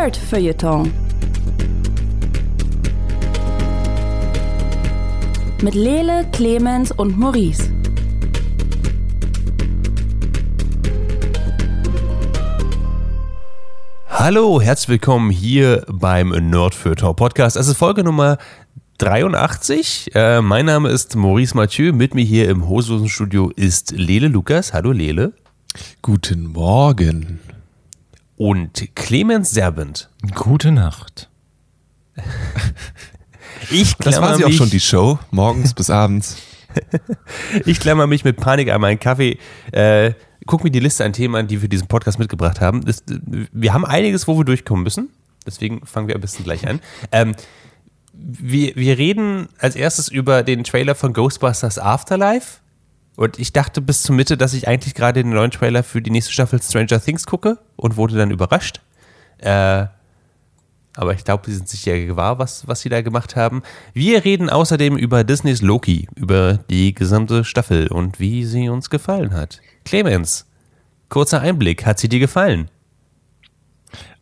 Nerd Feuilleton. Mit Lele, Clemens und Maurice. Hallo, herzlich willkommen hier beim Nerdfeuilleton Podcast. Es ist Folge Nummer 83. Äh, mein Name ist Maurice Mathieu. Mit mir hier im Hosenstudio ist Lele Lukas. Hallo Lele. Guten Morgen. Und Clemens Serbent. Gute Nacht. Ich Das war sie auch schon, die Show. Morgens bis abends. Ich klammer mich mit Panik an meinen Kaffee. Äh, guck mir die Liste an Themen an, die wir für diesen Podcast mitgebracht haben. Das, wir haben einiges, wo wir durchkommen müssen. Deswegen fangen wir ein bisschen gleich an. Ähm, wir, wir reden als erstes über den Trailer von Ghostbusters Afterlife. Und ich dachte bis zur Mitte, dass ich eigentlich gerade den neuen Trailer für die nächste Staffel Stranger Things gucke und wurde dann überrascht. Äh, aber ich glaube, sie sind sich ja gewahr, was, was sie da gemacht haben. Wir reden außerdem über Disneys Loki, über die gesamte Staffel und wie sie uns gefallen hat. Clemens, kurzer Einblick, hat sie dir gefallen?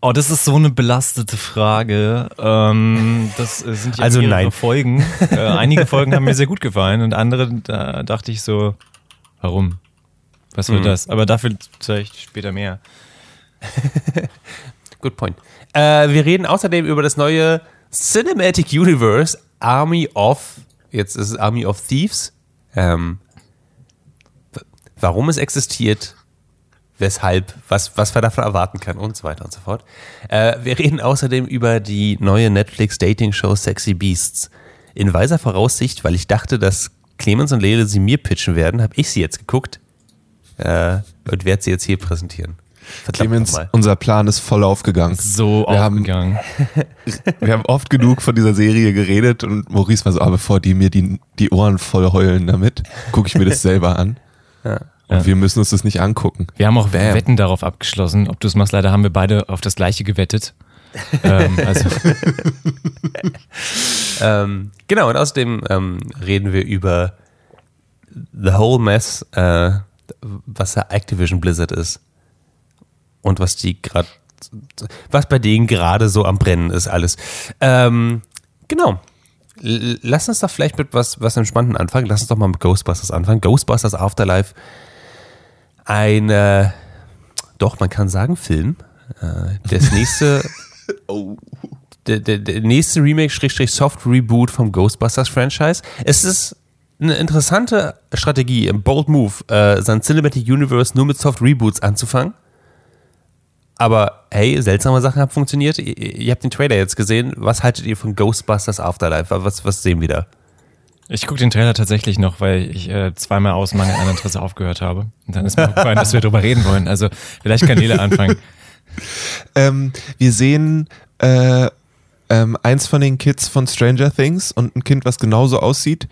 Oh, das ist so eine belastete Frage. Ähm, das sind ja Also. Folgen. Äh, einige Folgen haben mir sehr gut gefallen und andere, da dachte ich so, warum? Was wird Mhm. das? Aber dafür vielleicht später mehr. Good point. Äh, wir reden außerdem über das neue Cinematic Universe Army of, jetzt ist es Army of Thieves. Ähm, warum es existiert, weshalb, was, was man davon erwarten kann und so weiter und so fort. Äh, wir reden außerdem über die neue Netflix-Dating-Show Sexy Beasts. In weiser Voraussicht, weil ich dachte, dass Clemens und Lele sie mir pitchen werden, habe ich sie jetzt geguckt äh, und werde sie jetzt hier präsentieren. Verdammt Clemens, unser Plan ist voll aufgegangen. So Wir haben- aufgegangen. Wir haben oft genug von dieser Serie geredet und Maurice war so, ah, bevor die mir die, die Ohren voll heulen damit, gucke ich mir das selber an. Und Ja. wir müssen uns das nicht angucken. Wir haben auch Bam. Wetten darauf abgeschlossen, ob du es machst. Leider haben wir beide auf das gleiche gewettet. Ähm, also, Ähm, genau, und außerdem ähm, reden wir über The Whole Mess, äh, was ja Activision Blizzard ist. Und was die gerade, was bei denen gerade so am Brennen ist, alles. Ähm, genau. Lass uns doch vielleicht mit was, was Entspannten anfangen. Lass uns doch mal mit Ghostbusters anfangen. Ghostbusters Afterlife. Ein, äh, doch, man kann sagen, Film. Äh, das nächste der, der, der nächste Remake, Schrägstrich Soft Reboot vom Ghostbusters Franchise. Es ist eine interessante Strategie, ein bold Move, äh, sein Cinematic Universe nur mit Soft Reboots anzufangen. Aber hey, seltsame Sachen haben funktioniert. Ihr, ihr habt den Trailer jetzt gesehen. Was haltet ihr von Ghostbusters Afterlife? Was, was sehen wir da? ich gucke den Trailer tatsächlich noch, weil ich äh, zweimal aus Mangel an Interesse aufgehört habe. Und dann ist mir aufgefallen, dass wir drüber reden wollen. Also vielleicht kann Lele anfangen. Ähm, wir sehen äh, ähm, eins von den Kids von Stranger Things und ein Kind, was genauso aussieht,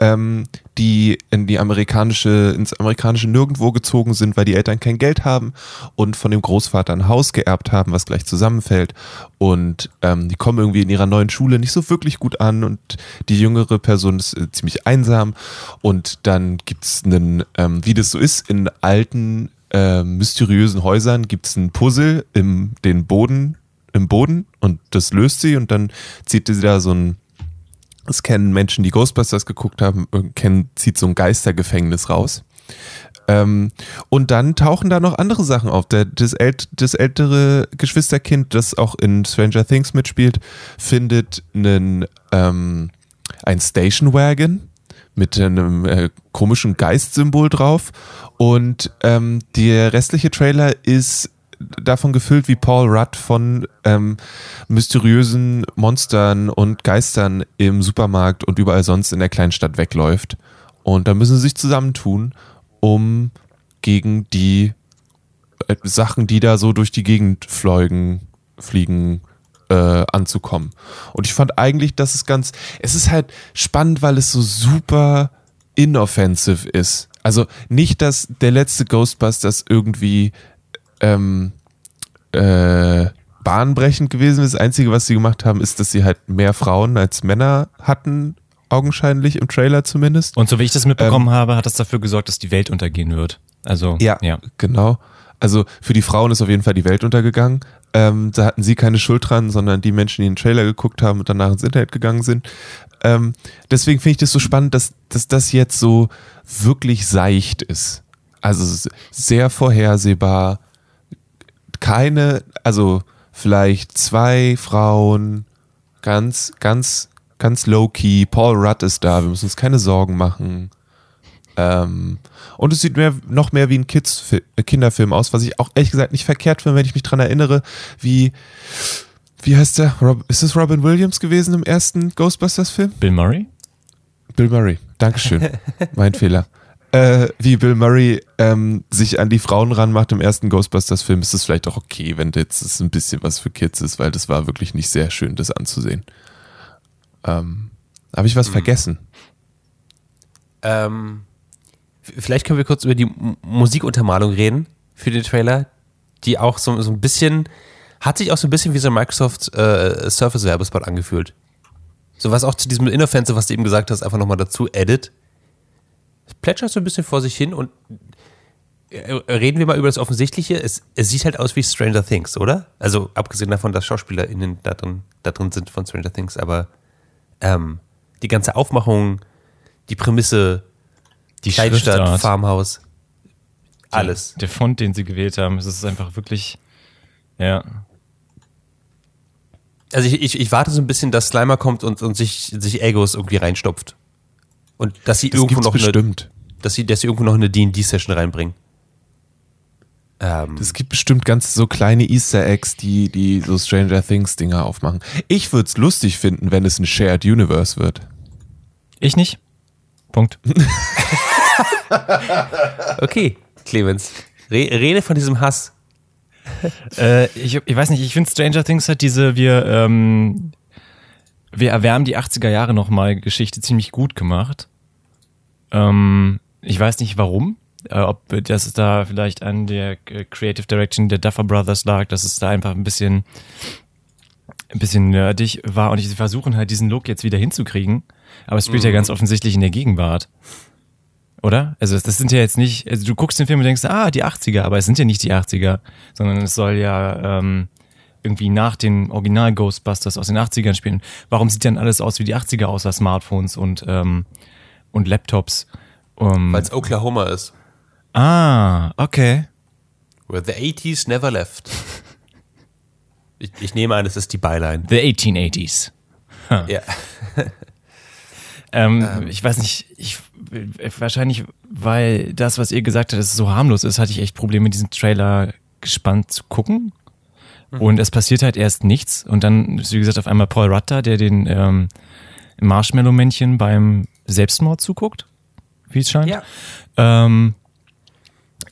ähm, die in die amerikanische, ins amerikanische Nirgendwo gezogen sind, weil die Eltern kein Geld haben und von dem Großvater ein Haus geerbt haben, was gleich zusammenfällt. Und ähm, die kommen irgendwie in ihrer neuen Schule nicht so wirklich gut an und die jüngere Person ist äh, ziemlich einsam. Und dann gibt's einen, ähm, wie das so ist, in alten äh, mysteriösen Häusern gibt's ein Puzzle im den Boden im Boden und das löst sie und dann zieht sie da so ein das kennen Menschen, die Ghostbusters geguckt haben, äh, kennen, zieht so ein Geistergefängnis raus. Ähm, und dann tauchen da noch andere Sachen auf. Der, das, ält, das ältere Geschwisterkind, das auch in Stranger Things mitspielt, findet einen, ähm, ein Station Wagon mit einem äh, komischen Geistsymbol drauf. Und ähm, der restliche Trailer ist davon gefüllt, wie Paul Rudd von ähm, mysteriösen Monstern und Geistern im Supermarkt und überall sonst in der Kleinstadt wegläuft. Und da müssen sie sich zusammentun, um gegen die äh, Sachen, die da so durch die Gegend fliegen, fliegen, äh, anzukommen. Und ich fand eigentlich, dass es ganz, es ist halt spannend, weil es so super inoffensive ist. Also nicht, dass der letzte Ghostbusters irgendwie ähm, äh, bahnbrechend gewesen ist. Das Einzige, was sie gemacht haben, ist, dass sie halt mehr Frauen als Männer hatten, augenscheinlich im Trailer zumindest. Und so wie ich das mitbekommen habe, hat das dafür gesorgt, dass die Welt untergehen wird. Also, Ja, ja. genau. Also für die Frauen ist auf jeden Fall die Welt untergegangen. Ähm, da hatten sie keine Schuld dran, sondern die Menschen, die den Trailer geguckt haben und danach ins Internet gegangen sind. Ähm, deswegen finde ich das so spannend, dass, dass das jetzt so wirklich seicht ist. Also sehr vorhersehbar. Keine, also vielleicht zwei Frauen, ganz, ganz, ganz low-key. Paul Rudd ist da, wir müssen uns keine Sorgen machen. Ähm, und es sieht mehr, noch mehr wie ein Kids äh, Kinderfilm aus, was ich auch ehrlich gesagt nicht verkehrt finde, wenn ich mich dran erinnere, wie, wie heißt der? Rob, ist es Robin Williams gewesen im ersten Ghostbusters-Film? Bill Murray? Bill Murray, Dankeschön. mein Fehler. Äh, wie Bill Murray ähm, sich an die Frauen ranmacht im ersten Ghostbusters-Film, ist es vielleicht auch okay, wenn jetzt es ein bisschen was für Kids ist, weil das war wirklich nicht sehr schön, das anzusehen. Ähm, Habe ich was Mhm. vergessen? Ähm, vielleicht können wir kurz über die Musikuntermalung reden für den Trailer, die auch so, so ein bisschen, hat sich auch so ein bisschen wie so ein Microsoft äh, Surface Werbespot angefühlt. So was auch zu diesem Inoffensive, was du eben gesagt hast, einfach nochmal dazu edit. Plätschert so ein bisschen vor sich hin und äh, reden wir mal über das Offensichtliche. Es, es sieht halt aus wie Stranger Things, oder? Also abgesehen davon, dass SchauspielerInnen da drin, da drin sind von Stranger Things, aber ähm, die ganze Aufmachung, die Prämisse, Die Kleinstadt, Schriftart. Farmhaus, alles. Der Font, den sie gewählt haben, es ist einfach wirklich, ja. Also ich, ich, ich warte so ein bisschen, dass Slimer kommt und, und sich, sich Egos irgendwie reinstopft. Und dass sie Das irgendwo noch eine, bestimmt. dass sie, dass sie irgendwo noch eine D&D-Session reinbringen. Ähm, Es gibt bestimmt ganz so kleine Easter Eggs, die, die so Stranger Things Dinger aufmachen. Ich würde es lustig finden, wenn es ein Shared Universe wird. Ich nicht. Punkt. okay, Clemens. Re rede von diesem Hass. äh, ich, ich weiß nicht, ich finde Stranger Things hat diese, wir, ähm, wir erwärmen die 80er Jahre nochmal Geschichte ziemlich gut gemacht. Ähm, ich weiß nicht warum. Äh, ob das da vielleicht an der äh, Creative Direction der Duffer Brothers lag, dass es da einfach ein bisschen, ein bisschen nerdig war und sie versuchen halt diesen Look jetzt wieder hinzukriegen. Aber es spielt ja ganz offensichtlich in der Gegenwart. Oder? Also das sind ja jetzt nicht, also du guckst den Film und denkst, ah, die 80er, aber es sind ja nicht die 80er, sondern es soll ja ähm, irgendwie nach den Original Ghostbusters aus den 80ern spielen. Warum sieht denn alles aus wie die 80er außer Smartphones und, ähm, und Laptops? Um, Weil es Oklahoma ist. ah, okay. Where the 80s never left. Ich, ich nehme an, es ist die Byline. The 1880s. Ja. Ähm, Ich weiß nicht, ich, wahrscheinlich, weil das, was ihr gesagt habt, dass es so harmlos ist, hatte ich echt Probleme, diesen Trailer gespannt zu gucken. Und es passiert halt erst nichts. Und dann wie gesagt, auf einmal Paul Rutter, der den ähm, Marshmallow-Männchen beim Selbstmord zuguckt, wie es scheint. Ja. Ähm,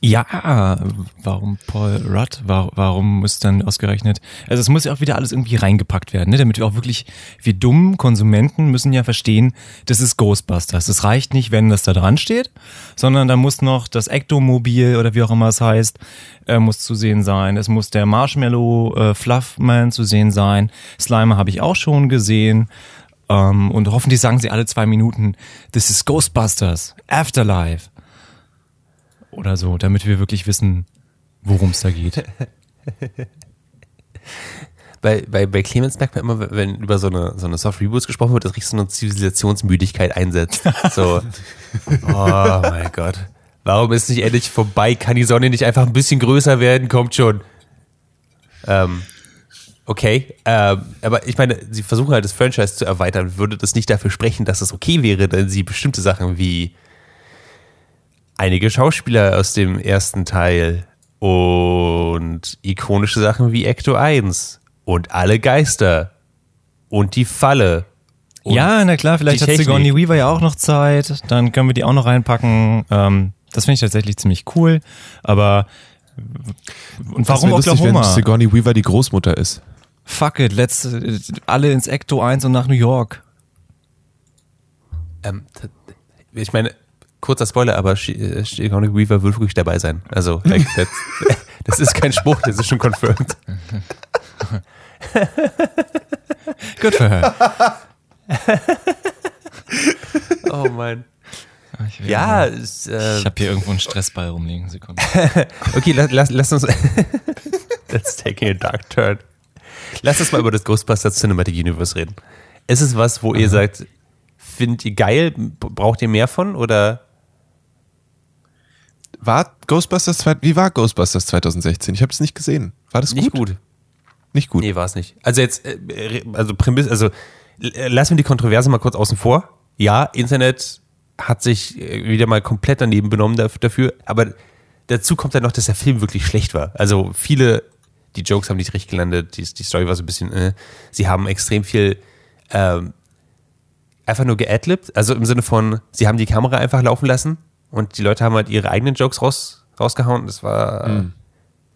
ja, warum Paul Rudd? Warum, muss dann ausgerechnet? Also es muss ja auch wieder alles irgendwie reingepackt werden, ne? damit wir auch wirklich, wir dummen Konsumenten müssen ja verstehen, das ist Ghostbusters. Es reicht nicht, wenn das da dran steht, sondern da muss noch das Ectomobil oder wie auch immer es heißt, äh, muss zu sehen sein. Es muss der Marshmallow äh, Fluffman zu sehen sein. Slimer habe ich auch schon gesehen. Ähm, und hoffentlich sagen sie alle zwei Minuten, this is Ghostbusters, Afterlife oder so, damit wir wirklich wissen, worum es da geht. Bei, bei, bei Clemens merkt man immer, wenn über so eine, so eine Soft Reboots gesprochen wird, dass richtig so eine Zivilisationsmüdigkeit einsetzt. So, oh mein Gott. Warum ist nicht endlich vorbei? Kann die Sonne nicht einfach ein bisschen größer werden? Kommt schon. Ähm, okay. Ähm, aber ich meine, sie versuchen halt das Franchise zu erweitern. Würde das nicht dafür sprechen, dass es okay wäre, wenn sie bestimmte Sachen wie einige Schauspieler aus dem ersten Teil und ikonische Sachen wie Ecto 1 und alle Geister und die Falle. Und ja, na klar, vielleicht hat. Sigourney Weaver ja auch noch Zeit, dann können wir die auch noch reinpacken. Ähm, das finde ich tatsächlich ziemlich cool, aber und warum lustig, wenn Oklahoma? Sigourney Weaver die Großmutter ist. Fuck it, let's alle ins Ecto 1 und nach New York. Ähm, ich meine, kurzer Spoiler, aber Sigourney Weaver wird wirklich dabei sein. Also, like, das, das ist kein Spruch, das ist schon confirmed. Good for her. Oh mein. Ich will Ja, es, äh, Ich habe hier irgendwo einen Stressball rumliegen. Sekunde. okay, lass, lass, lass uns. That's taking a dark turn. Lass uns mal über das Ghostbusters Cinematic Universe reden. Ist es was, wo ihr sagt, findet ihr geil, braucht ihr mehr von oder War Ghostbusters, wie war Ghostbusters 2016? Ich habe es nicht gesehen. War das nicht gut? gut? Nicht gut. Nee, war es nicht. Also jetzt, äh, also Prämisse, also äh, lassen wir die Kontroverse mal kurz außen vor. Ja, Internet hat sich äh, wieder mal komplett daneben benommen daf- dafür, aber dazu kommt dann noch, dass der Film wirklich schlecht war. Also viele, die Jokes haben nicht richtig gelandet, die, die Story war so ein bisschen, äh, sie haben extrem viel ähm, einfach nur geadlibt, also im Sinne von, sie haben die Kamera einfach laufen lassen und die Leute haben halt ihre eigenen Jokes raus, rausgehauen. Das war,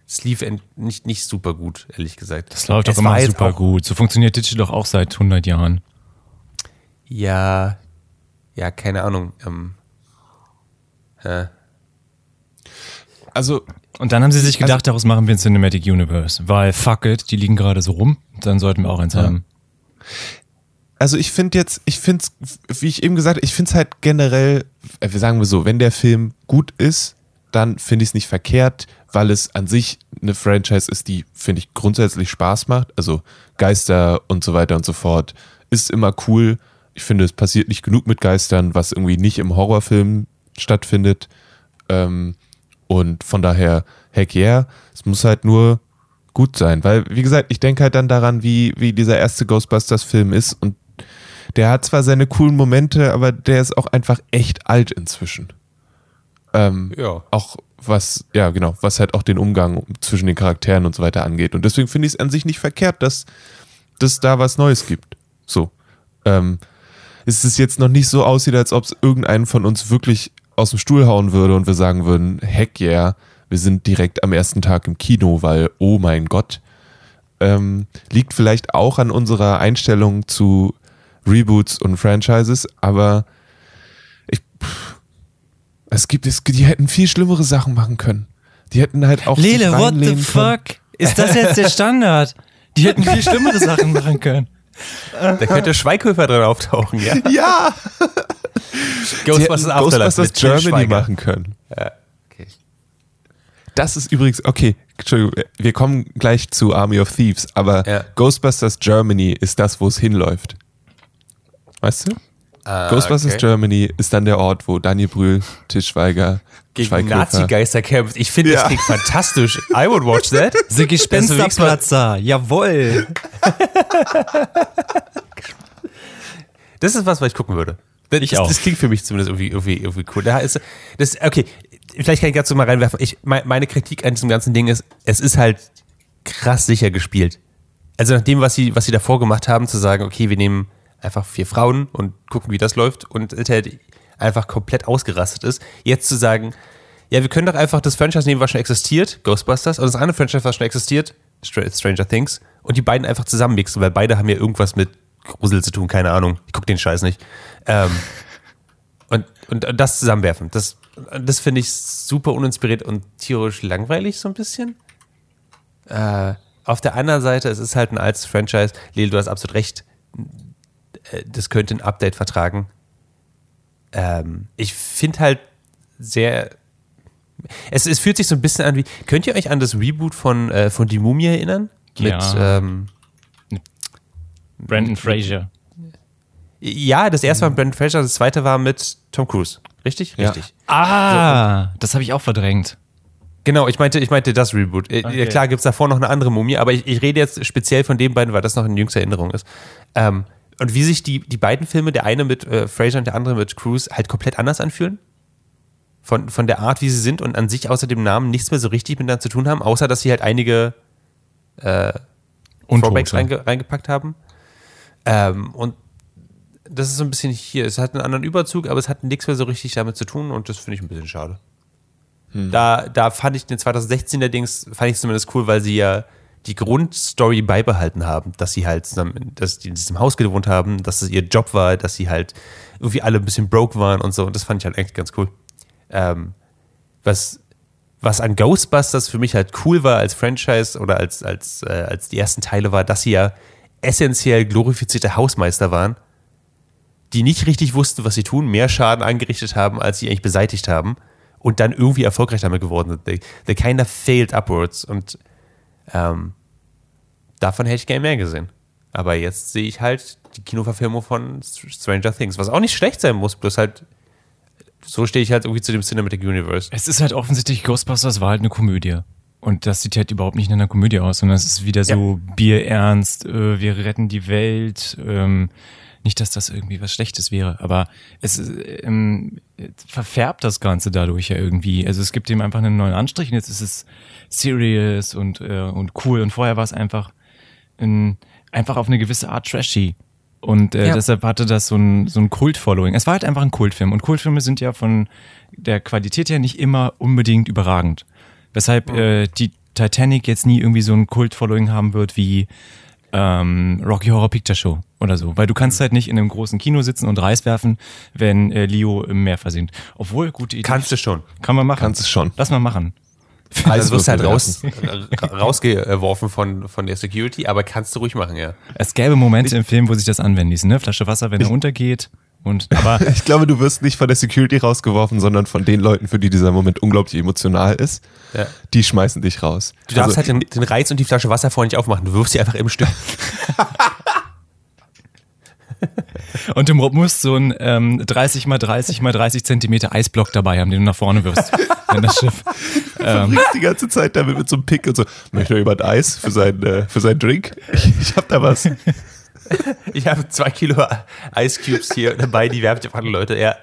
es lief nicht, nicht super gut, ehrlich gesagt. Das läuft doch immer super auch- gut. So funktioniert Digital doch auch seit 100 Jahren. Ja, ja, keine Ahnung. Ähm, äh, Also, Und dann haben sie sich gedacht, daraus machen wir ein Cinematic Universe. Weil, fuck it, die liegen gerade so rum. Dann sollten wir auch eins haben. Also ich finde jetzt, ich finde es, wie ich eben gesagt habe, ich finde es halt generell, äh, wir sagen wir so, wenn der Film gut ist, dann finde ich es nicht verkehrt, weil es an sich eine Franchise ist, die, finde ich, grundsätzlich Spaß macht. Also Geister und so weiter und so fort ist immer cool. Ich finde, es passiert nicht genug mit Geistern, was irgendwie nicht im Horrorfilm stattfindet. Ähm, und von daher, heck yeah, es muss halt nur gut sein. Weil, wie gesagt, ich denke halt dann daran, wie, wie dieser erste Ghostbusters-Film ist. Und der hat zwar seine coolen Momente, aber der ist auch einfach echt alt inzwischen. Ähm, Ja. Auch was, ja, genau, was halt auch den Umgang zwischen den Charakteren und so weiter angeht. Und deswegen finde ich es an sich nicht verkehrt, dass dass da was Neues gibt. So. Ähm, es ist jetzt noch nicht so aussieht, als ob es irgendeinen von uns wirklich aus dem Stuhl hauen würde und wir sagen würden, heck yeah, wir sind direkt am ersten Tag im Kino, weil, oh mein Gott, ähm, liegt vielleicht auch an unserer Einstellung zu Reboots und Franchises, aber ich, pff, es gibt, es, die hätten viel schlimmere Sachen machen können. Die hätten halt auch sich reinlehnen können. Ist das jetzt der Standard? Die hätten viel schlimmere Sachen machen können. da könnte Schweighöfer drin auftauchen, ja. Ja, Ghostbusters Afterlife Ghostbusters mit Germany Schweiger. machen können. Okay. Das ist übrigens, okay, Entschuldigung, wir kommen gleich zu Army of Thieves, aber Ja. Ghostbusters Germany ist das, wo es hinläuft. Weißt du? Ah, Ghostbusters okay. Germany ist dann der Ort, wo Daniel Brühl, Tischweiger, Gegen Nazi-Geister kämpft. Ich finde, Ja. das klingt fantastisch. I would watch that. The Gespensterplatzer, jawoll. Das ist was, was ich gucken würde. Das, Ich das, auch. das klingt für mich zumindest irgendwie, irgendwie, irgendwie cool. Da ist, das, okay, vielleicht kann ich dazu mal reinwerfen. Ich, mein- meine Kritik an diesem ganzen Ding ist, es ist halt krass sicher gespielt. Also nach dem, was sie, was sie davor gemacht haben, zu sagen, okay, wir nehmen einfach vier Frauen und gucken, wie das läuft und es halt einfach komplett ausgerastet ist. Jetzt zu sagen, ja, wir können doch einfach das Franchise nehmen, was schon existiert, Ghostbusters, und das andere Franchise, was schon existiert, Str- Stranger Things, und die beiden einfach zusammenmixen, weil beide haben ja irgendwas mit Grusel zu tun, keine Ahnung. Ich guck den Scheiß nicht. Ähm, und, und, und das zusammenwerfen, das, das finde ich super uninspiriert und tierisch langweilig so ein bisschen. Äh, auf der anderen Seite, es ist halt ein altes Franchise. Lil, du hast absolut recht. Äh, Das könnte ein Update vertragen. Ähm, ich finde halt sehr. Es, es fühlt sich so ein bisschen an wie. Könnt ihr euch an das Reboot von, äh, von Die Mumie erinnern? Mit, Ja. ähm, Brandon Fraser. ja, das erste war mit Brandon Fraser, das zweite war mit Tom Cruise. Richtig? Ja. Richtig. Ah, das habe ich auch verdrängt. Genau, ich meinte, ich meinte das Reboot. Äh, Okay. Klar gibt es davor noch eine andere Mumie, aber ich, ich rede jetzt speziell von den beiden, weil das noch in jüngster Erinnerung ist. Ähm, und wie sich die, die beiden Filme, der eine mit äh, Fraser und der andere mit Cruise, halt komplett anders anfühlen. Von, von der Art, wie sie sind und an sich außer dem Namen nichts mehr so richtig miteinander zu tun haben, außer dass sie halt einige Und Throwbacks reinge reingepackt haben. Ähm, und das ist so ein bisschen hier. Es hat einen anderen Überzug, aber es hat nichts mehr so richtig damit zu tun und das finde ich ein bisschen schade. Da, da fand ich den 2016er Dings, fand ich zumindest cool, weil sie ja die Grundstory beibehalten haben, dass sie halt zusammen, dass die in diesem Haus gewohnt haben, dass es ihr Job war, dass sie halt irgendwie alle ein bisschen broke waren und so. Und das fand ich halt eigentlich ganz cool. Ähm, was, was an Ghostbusters für mich halt cool war als Franchise oder als, als, äh, als die ersten Teile war, dass sie ja essentiell glorifizierte Hausmeister waren, die nicht richtig wussten, was sie tun, mehr Schaden angerichtet haben, als sie eigentlich beseitigt haben und dann irgendwie erfolgreich damit geworden sind. They, they kind of failed upwards und ähm, davon hätte ich gerne mehr gesehen. Aber jetzt sehe ich halt die Kinoverfilmung von Stranger Things, was auch nicht schlecht sein muss, bloß halt so stehe ich halt irgendwie zu dem Cinematic Universe. Es ist halt offensichtlich, Ghostbusters war halt eine Komödie. Und das sieht halt überhaupt nicht in einer Komödie aus, sondern es ist wieder so bierernst, äh, wir retten die Welt. Ähm, nicht, dass das irgendwie was Schlechtes wäre, aber es ähm, verfärbt das Ganze dadurch ja irgendwie. Also es gibt ihm einfach einen neuen Anstrich und jetzt ist es serious und, äh, und cool. Und vorher war es einfach ein, einfach auf eine gewisse Art trashy. Und äh, Ja. deshalb hatte das so ein, so ein Kult-Following. Es war halt einfach ein Kultfilm. Und Kultfilme sind ja von der Qualität her nicht immer unbedingt überragend. Weshalb äh, die Titanic jetzt nie irgendwie so ein Kult-Following haben wird wie ähm, Rocky Horror Picture Show oder so. Weil du kannst halt nicht in einem großen Kino sitzen und Reis werfen, wenn äh, Leo im Meer versinkt. Obwohl, gute Idee. Kannst du schon. Kann man machen. Kannst es schon. Lass mal machen. Also wirst du halt raus, ra- rausgeworfen von, von der Security, aber kannst du ruhig machen, ja. Es gäbe Momente im Film, wo sich das anwenden ließ, ne? Flasche Wasser, wenn er untergeht. Und aber Ich glaube, du wirst nicht von der Security rausgeworfen, sondern von den Leuten, für die dieser Moment unglaublich emotional ist. Ja. Die schmeißen dich raus. Du darfst Also, halt den, den Reiz und die Flasche Wasser vorher nicht aufmachen. Du wirfst sie einfach im Stück. und du musst so ein ähm, 30 mal 30 mal 30 Zentimeter Eisblock dabei haben, den du nach vorne wirfst. wenn das Schiff. du verbringst die ganze Zeit damit mit so einem Pick und so, möchte jemand Eis für sein, äh, für seinen Drink? Ich, ich hab da was. Ich habe zwei Kilo Ice Cubes hier dabei, die werft auf andere Leute. Ja.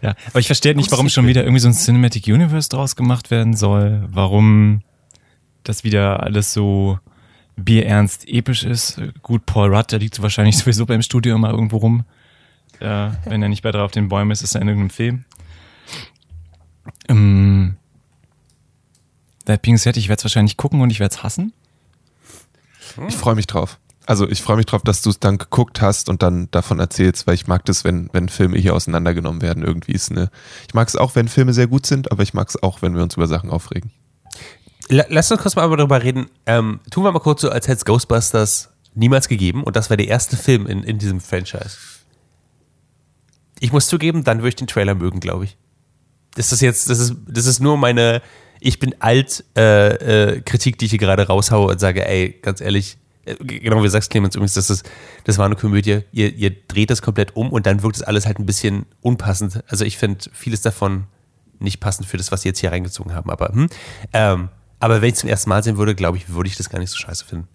Ja, aber ich verstehe nicht, warum schon wieder irgendwie so ein Cinematic Universe draus gemacht werden soll. Warum das wieder alles so bierernst episch ist. Gut, Paul Rudd, der liegt so wahrscheinlich sowieso beim Studio immer irgendwo rum. Äh, wenn er nicht bei drei auf den Bäumen ist, ist er in irgendeinem Film. Ähm, that being said, ich werde es wahrscheinlich gucken und ich werde es hassen. Ich freue mich drauf. Also ich freue mich drauf, dass du es dann geguckt hast und dann davon erzählst, weil ich mag das, wenn, wenn Filme hier auseinandergenommen werden. Irgendwie ist eine. Ich mag es auch, wenn Filme sehr gut sind, aber ich mag es auch, wenn wir uns über Sachen aufregen. La- Lass uns kurz mal darüber reden. Ähm, tun wir mal kurz so, als hätte es Ghostbusters niemals gegeben und das war der erste Film in, in diesem Franchise. Ich muss zugeben, dann würde ich den Trailer mögen, glaube ich. Das ist jetzt, das ist, das ist nur meine, ich bin alt äh, äh, Kritik, die ich hier gerade raushaue und sage, ey, ganz ehrlich, genau wie du sagst, Clemens, übrigens, das, ist, das war eine Komödie, ihr, ihr dreht das komplett um und dann wirkt es alles halt ein bisschen unpassend. Also ich finde vieles davon nicht passend für das, was sie jetzt hier reingezogen haben, aber hm, ähm, aber wenn ich zum ersten Mal sehen würde, glaube ich, würde ich das gar nicht so scheiße finden.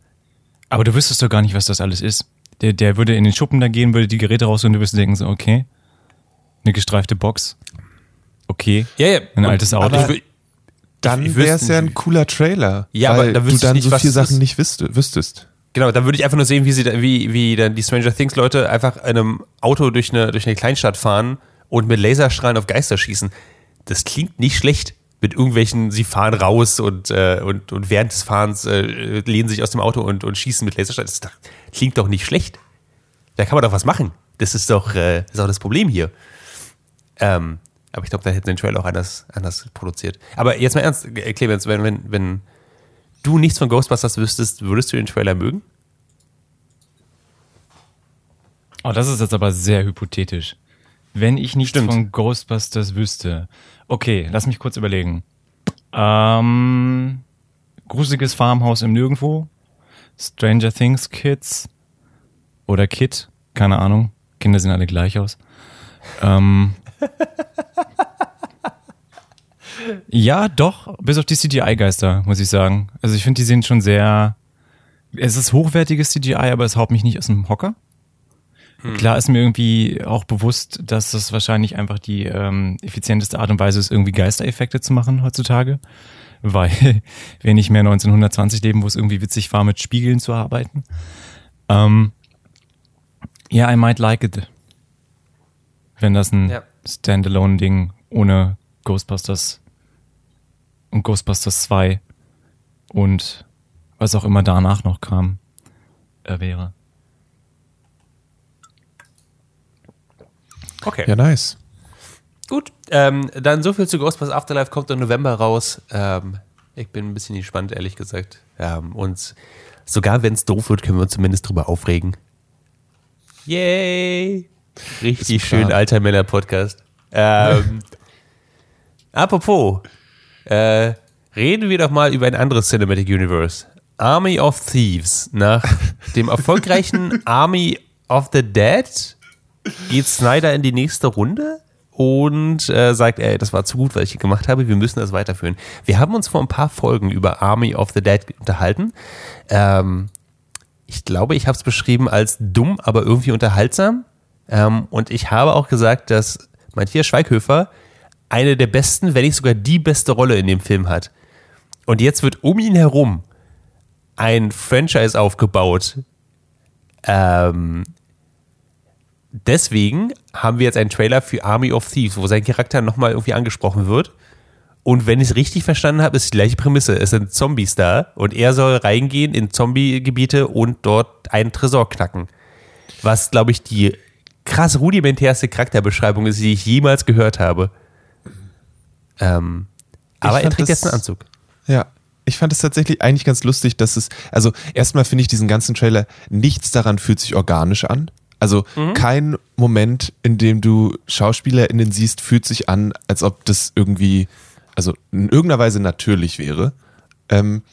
Aber du wüsstest doch gar nicht, was das alles ist. Der, der würde in den Schuppen da gehen, würde die Geräte rausholen und du würdest denken so, okay, eine gestreifte Box. Okay. Ja, ja. Ein Und- altes Auto. aber ich Dann wäre es ja ein cooler Trailer. Ja, aber weil da du dann nicht, so was viele es Sachen ist. nicht wüsste, wüsstest. Genau, dann würde ich einfach nur sehen, wie, sie, da- wie, wie dann die Stranger Things Leute einfach in einem Auto durch eine, durch eine Kleinstadt fahren und mit Laserstrahlen auf Geister schießen. Das klingt nicht schlecht. Mit irgendwelchen, sie fahren raus und, äh, und, und während des Fahrens äh, lehnen sich aus dem Auto und, und schießen mit Laserstrahlen. Das doch, klingt doch nicht schlecht. Da kann man doch was machen. Das ist doch, äh, das ist auch das Problem hier. Ähm, aber ich glaube, da hätten den Trailer auch anders, anders produziert. Aber jetzt mal ernst, äh, Clemens, wenn, wenn, wenn du nichts von Ghostbusters wüsstest, würdest du den Trailer mögen? Oh, das ist jetzt aber sehr hypothetisch. Wenn ich nichts Stimmt. von Ghostbusters wüsste. Okay, lass mich kurz überlegen. Ähm, gruseliges Farmhaus im Nirgendwo. Stranger Things Kids. Oder Kid. Keine Ahnung. Kinder sehen alle gleich aus. Ähm, ja, doch. Bis auf die CGI-Geister, muss ich sagen. Also ich finde, die sehen schon sehr... Es ist hochwertiges CGI, aber es haut mich nicht aus dem Hocker. Klar ist mir irgendwie auch bewusst, dass das wahrscheinlich einfach die ähm, effizienteste Art und Weise ist, irgendwie Geistereffekte zu machen heutzutage. Weil wir nicht mehr 1920 leben, wo es irgendwie witzig war, mit Spiegeln zu arbeiten. Ähm, ja, I might like it. Wenn das ein Ja. Standalone-Ding ohne Ghostbusters und Ghostbusters 2 und was auch immer danach noch kam, äh, wäre. Okay. Ja, nice. Gut, ähm, dann so viel zu Ghostbusters Afterlife kommt im November raus. Ähm, ich bin ein bisschen gespannt, ehrlich gesagt. Ähm, und sogar wenn es doof wird, können wir uns zumindest drüber aufregen. Yay! Richtig schön alter Männer-Podcast. Ähm, apropos, äh, reden wir doch mal über ein anderes Cinematic Universe. Army of Thieves. Nach dem erfolgreichen Army of the Dead geht Snyder in die nächste Runde und äh, sagt, ey, das war zu gut, was ich hier gemacht habe, wir müssen das weiterführen. Wir haben uns vor ein paar Folgen über Army of the Dead unterhalten. Ähm, ich glaube, ich habe es beschrieben als dumm, aber irgendwie unterhaltsam. Ähm, und ich habe auch gesagt, dass Matthias Schweighöfer eine der besten, wenn nicht sogar die beste Rolle in dem Film hat. Und jetzt wird um ihn herum ein Franchise aufgebaut. Ähm, deswegen haben wir jetzt einen Trailer für Army of Thieves, wo sein Charakter nochmal irgendwie angesprochen wird. Und wenn ich es richtig verstanden habe, ist die gleiche Prämisse. Es sind Zombies da und er soll reingehen in Zombie-Gebiete und dort einen Tresor knacken. Was, glaube ich, die krass rudimentärste Charakterbeschreibung ist, die ich jemals gehört habe. Ähm, aber er trägt jetzt das- einen Anzug. Ja. Ich fand es tatsächlich eigentlich ganz lustig, dass es, also erstmal finde ich diesen ganzen Trailer, nichts daran fühlt sich organisch an. Also kein Moment, in dem du SchauspielerInnen siehst, fühlt sich an, als ob das irgendwie, also in irgendeiner Weise natürlich wäre. Ähm,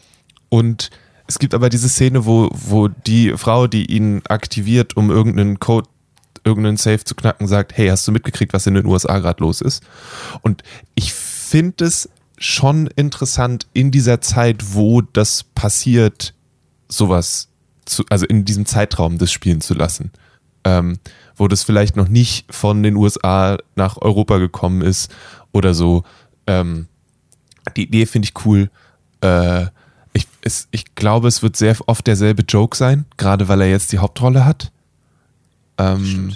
und es gibt aber diese Szene, wo, wo die Frau, die ihn aktiviert, um irgendeinen Code, irgendeinen Safe zu knacken, sagt, hey, hast du mitgekriegt, was in den USA gerade los ist? Und ich finde es schon interessant, in dieser Zeit, wo das passiert, sowas zu, also in diesem Zeitraum das spielen zu lassen. Ähm, wo das vielleicht noch nicht von den USA nach Europa gekommen ist oder so. Ähm, die Idee finde ich cool. Äh, ich, es, ich glaube, es wird sehr oft derselbe Joke sein, gerade weil er jetzt die Hauptrolle hat. Ähm,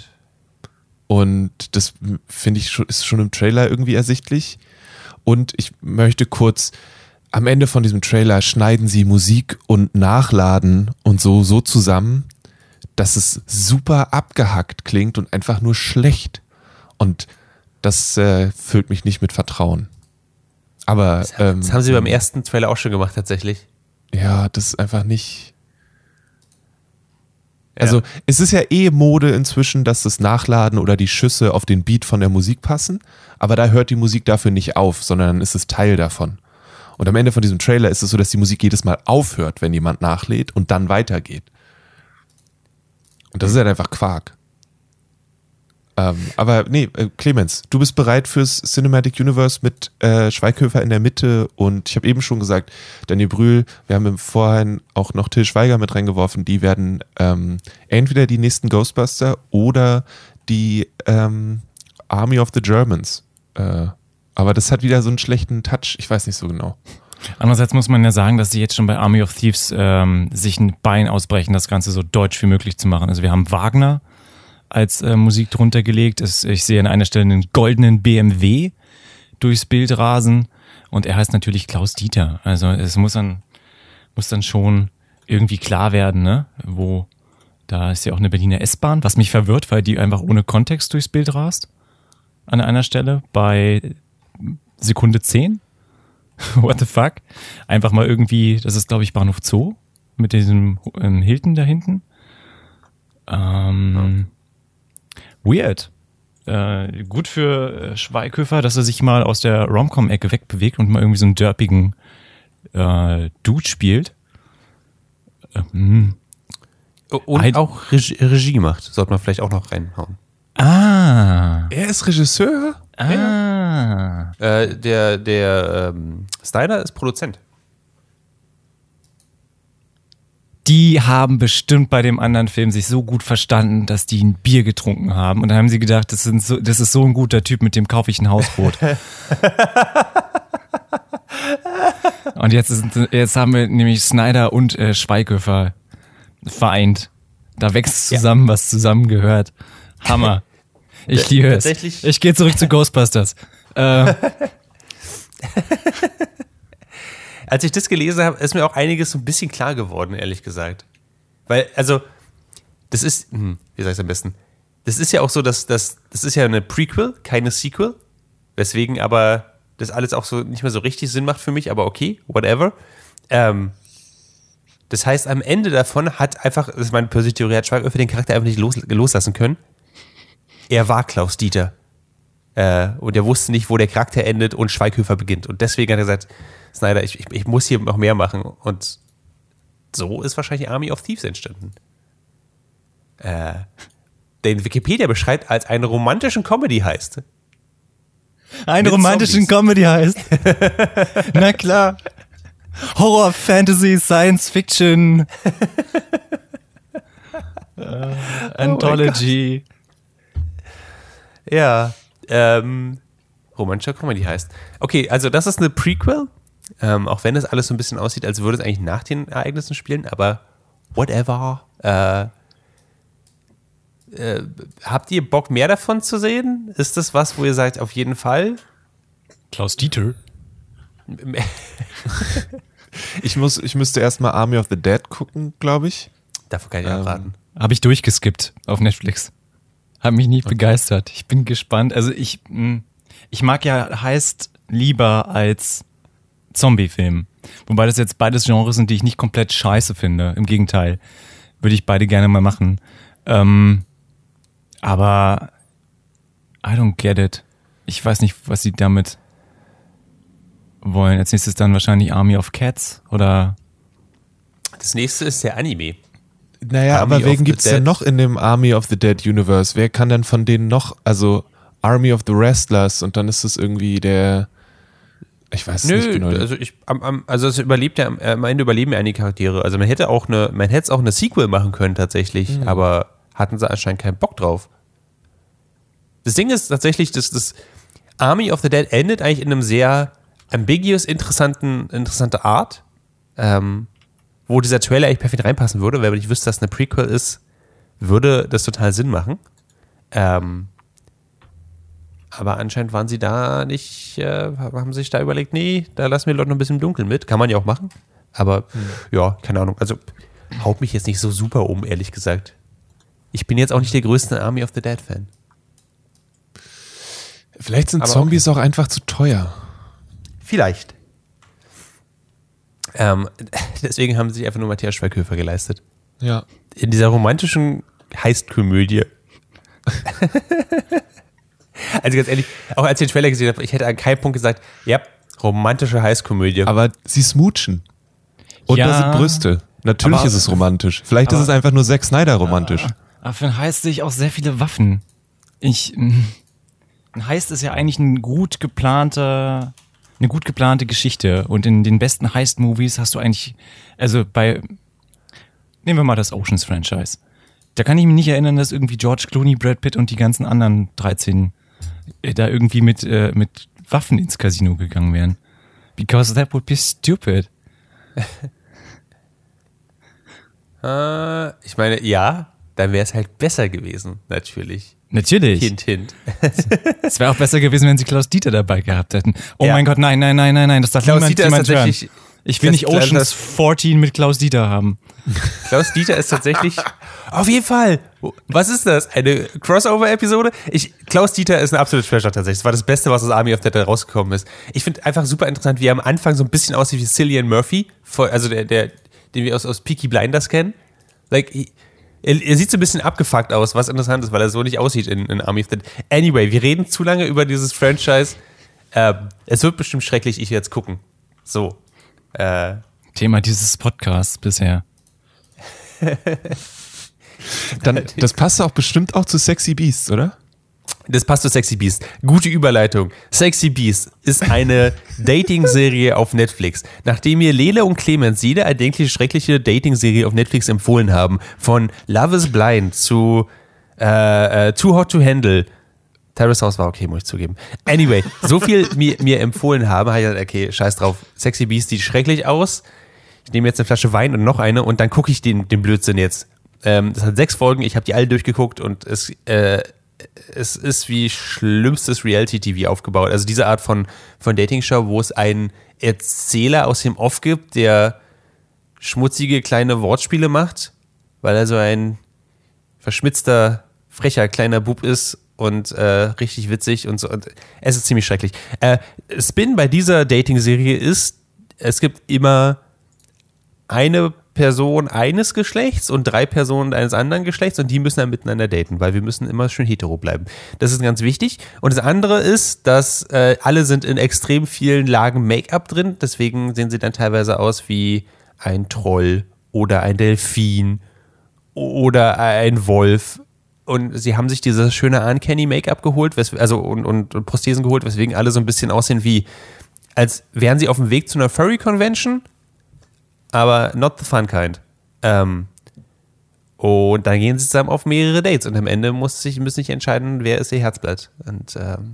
und das finde ich schon, ist schon im Trailer irgendwie ersichtlich. Und ich möchte kurz, am Ende von diesem Trailer schneiden sie Musik und Nachladen und so, so zusammen, dass es super abgehackt klingt und einfach nur schlecht. Und das äh, füllt mich nicht mit Vertrauen. Aber ähm, Das haben sie beim ersten Trailer auch schon gemacht, tatsächlich. ja, das ist einfach nicht. Also, es ist ja eh Mode inzwischen, dass das Nachladen oder die Schüsse auf den Beat von der Musik passen, aber da hört die Musik dafür nicht auf, sondern ist es Teil davon. Und am Ende von diesem Trailer ist es so, dass die Musik jedes Mal aufhört, wenn jemand nachlädt und dann weitergeht. Und das ist halt einfach Quark. Ähm, aber nee, äh, Clemens, du bist bereit fürs Cinematic Universe mit äh, Schweighöfer in der Mitte und ich habe eben schon gesagt, Daniel Brühl, wir haben im Vorhinein auch noch Till Schweiger mit reingeworfen, die werden ähm, entweder die nächsten Ghostbuster oder die ähm, Army of the Germans. Äh, aber das hat wieder so einen schlechten Touch, ich weiß nicht so genau. Andererseits muss man ja sagen, dass sie jetzt schon bei Army of Thieves ähm, sich ein Bein ausbrechen, das Ganze so deutsch wie möglich zu machen. Also wir haben Wagner als äh, Musik drunter gelegt. Es, ich sehe an einer Stelle einen goldenen BMW durchs Bild rasen und er heißt natürlich Klaus Dieter. Also es muss dann, muss dann schon irgendwie klar werden, ne? wo da ist ja auch eine Berliner S-Bahn, was mich verwirrt, weil die einfach ohne Kontext durchs Bild rast. An einer Stelle bei Sekunde 10. What the fuck? Einfach mal irgendwie, das ist glaube ich Bahnhof Zoo mit diesem ähm, Hilton da hinten. Ähm, Weird. Äh, gut für äh, Schweighöfer, dass er sich mal aus der Romcom-Ecke wegbewegt und mal irgendwie so einen derpigen äh, Dude spielt. Ähm, Und Ein- auch Regie, Regie macht, sollte man vielleicht auch noch reinhauen. ah. Er ist Regisseur? Ah. Äh, der der ähm, Snyder ist Produzent. Die haben bestimmt bei dem anderen Film sich so gut verstanden, dass die ein Bier getrunken haben. Und dann haben sie gedacht, das, so, das ist so ein guter Typ, mit dem kaufe ich ein Hausboot. und jetzt, ist, jetzt haben wir nämlich Snyder und äh, Schweighöfer vereint. Da wächst zusammen, was zusammengehört. Hammer. Ich liebe es. Ich gehe zurück zu Ghostbusters. Äh, Als ich das gelesen habe, ist mir auch einiges so ein bisschen klar geworden, ehrlich gesagt. Weil, also, das ist, hm, wie sag ich am besten? Das ist ja auch so, dass das, das ist ja eine Prequel, keine Sequel. Weswegen aber das alles auch so nicht mehr so richtig Sinn macht für mich, aber okay, whatever. Ähm, das heißt, am Ende davon hat einfach, das ist meine persönliche Theorie, hat Schweighöfer den Charakter einfach nicht los, loslassen können. er war Klaus Dieter. Äh, und er wusste nicht, wo der Charakter endet und Schweighöfer beginnt. Und deswegen hat er gesagt, Snyder, ich, ich, ich muss hier noch mehr machen. Und so ist wahrscheinlich Army of Thieves entstanden. Äh, den Wikipedia beschreibt als einen romantischen Comedy heißt. Einen Mit romantischen Zombies. Comedy heißt. Na klar. Horror, Fantasy, Science Fiction. äh, Anthology. Ja, ähm, romantischer Comedy heißt. Okay, also das ist eine Prequel, ähm, auch wenn es alles so ein bisschen aussieht, als würde es eigentlich nach den Ereignissen spielen, aber whatever. Äh, äh, habt ihr Bock mehr davon zu sehen? Ist das was, wo ihr sagt, auf jeden Fall? Klaus Dieter. Ich, muss, ich müsste erstmal Army of the Dead gucken, glaube ich. Davon kann ich Ähm, abraten. Habe ich durchgeskippt auf Netflix. Hat mich nicht begeistert. Ich bin gespannt. Also ich, mh, ich mag ja heißt lieber als Zombie-Film. Wobei das jetzt beides Genres sind, die ich nicht komplett scheiße finde. Im Gegenteil. Würde ich beide gerne mal machen. Ähm, aber I don't get it. Ich weiß nicht, was sie damit wollen. Als nächstes dann wahrscheinlich Army of Cats oder Das nächste ist der Anime. Naja, Army aber wen gibt's denn Dead. noch in dem Army of the Dead Universe? Wer kann denn von denen noch, also Army of the Wrestlers und dann ist es irgendwie der, ich weiß es nicht Nö, genau. also ich, am, am, also es überlebt ja, am- äh, am Ende überleben ja einige Charaktere. Also man hätte auch eine, man hätte es auch eine Sequel machen können tatsächlich, Mhm. aber hatten sie anscheinend keinen Bock drauf. Das Ding ist tatsächlich, dass das Army of the Dead endet eigentlich in einem sehr ambiguous, interessanten, interessante Art, ähm, wo dieser Trailer eigentlich perfekt reinpassen würde, wenn man nicht wüsste, dass eine Prequel ist, würde das total Sinn machen. Ähm, aber anscheinend waren sie da nicht, äh, haben sich da überlegt, nee, da lassen wir die Leute noch ein bisschen im Dunkeln mit. Kann man ja auch machen. Aber ja, keine Ahnung. Also haut mich jetzt nicht so super um, ehrlich gesagt. Ich bin jetzt auch nicht der größte Army of the Dead Fan. Vielleicht sind aber Zombies auch einfach zu teuer. Vielleicht. Ähm, deswegen haben sie sich einfach nur Matthias Schweighöfer geleistet. Ja. In dieser romantischen Heistkomödie. also ganz ehrlich, auch als ich den Trailer gesehen habe, ich hätte an keinem Punkt gesagt, ja, romantische Heistkomödie. Aber sie smoochen. Und Ja. da sind Brüste. Natürlich Aber- ist es romantisch. Vielleicht ist es einfach nur Zack Snyder romantisch. Aber für ein Heist sehe ich auch sehr viele Waffen. Ich, mh, ein Heist ist ja eigentlich ein gut geplanter, eine gut geplante Geschichte. Und in den besten Heist-Movies hast du eigentlich, also bei, nehmen wir mal das Oceans-Franchise. Da kann ich mich nicht erinnern, dass irgendwie George Clooney, Brad Pitt und die ganzen anderen 13 äh, da irgendwie mit, äh, mit Waffen ins Casino gegangen wären. Because that would be stupid. Äh, ich meine, ja, dann wäre es halt besser gewesen, natürlich. Natürlich. Hint, hint. Es wäre auch besser gewesen, wenn sie Klaus Dieter dabei gehabt hätten. Oh Ja. mein Gott, nein, nein, nein, nein, nein, das darf Klaus niemand, Dieter ist niemand hören. Ich will das- nicht Oceans das- 14 mit Klaus Dieter haben. Klaus Dieter ist tatsächlich. Auf jeden Fall. Was ist das? Eine Crossover-Episode? Ich, Klaus Dieter ist ein absolutes Treasure tatsächlich. Das war das Beste, was aus Army of the Dead rausgekommen ist. Ich finde einfach super interessant, wie er am Anfang so ein bisschen aussieht wie Cillian Murphy, also der, der, den wir aus, aus Peaky Blinders kennen. Like, er, er sieht so ein bisschen abgefuckt aus, was interessant ist, weil er so nicht aussieht in, in Army of the Dead. Anyway, wir reden zu lange über dieses Franchise. Ähm, es wird bestimmt schrecklich, ich jetzt gucken. So. Äh, Thema dieses Podcasts bisher. Dann, das passt auch bestimmt auch zu Sexy Beasts, oder? Das passt zu Sexy Beast. Gute Überleitung. Sexy Beast ist eine Dating-Serie auf Netflix. Nachdem mir Lele und Clemens jede erdenkliche schreckliche Dating-Serie auf Netflix empfohlen haben, von Love is Blind zu äh, äh, Too Hot to Handle. Terrace House war okay, muss ich zugeben. Anyway, so viel mir, mir empfohlen haben, habe ich gesagt, okay, scheiß drauf. Sexy Beast sieht schrecklich aus. Ich nehme jetzt eine Flasche Wein und noch eine und dann gucke ich den, den Blödsinn jetzt. Ähm, das hat sechs Folgen, ich habe die alle durchgeguckt und es, äh, es ist wie schlimmstes Reality-TV aufgebaut. Also diese Art von, von Dating-Show, wo es einen Erzähler aus dem Off gibt, der schmutzige kleine Wortspiele macht, weil er so ein verschmitzter, frecher kleiner Bub ist und äh, richtig witzig und so. Und es ist ziemlich schrecklich. Äh, Spin bei dieser Dating-Serie ist, es gibt immer eine Person eines Geschlechts und drei Personen eines anderen Geschlechts und die müssen dann miteinander daten, weil wir müssen immer schön hetero bleiben. Das ist ganz wichtig. Und das andere ist, dass äh, alle sind in extrem vielen Lagen Make-up drin, deswegen sehen sie dann teilweise aus wie ein Troll oder ein Delfin oder ein Wolf. Und sie haben sich dieses schöne Uncanny Make-up geholt, also und, und, und Prosthesen geholt, weswegen alle so ein bisschen aussehen wie, als wären sie auf dem Weg zu einer Furry Convention, aber not the fun kind. Ähm, und dann gehen sie zusammen auf mehrere Dates und am Ende muss sich, müssen sich entscheiden, wer ist ihr Herzblatt. Und ähm,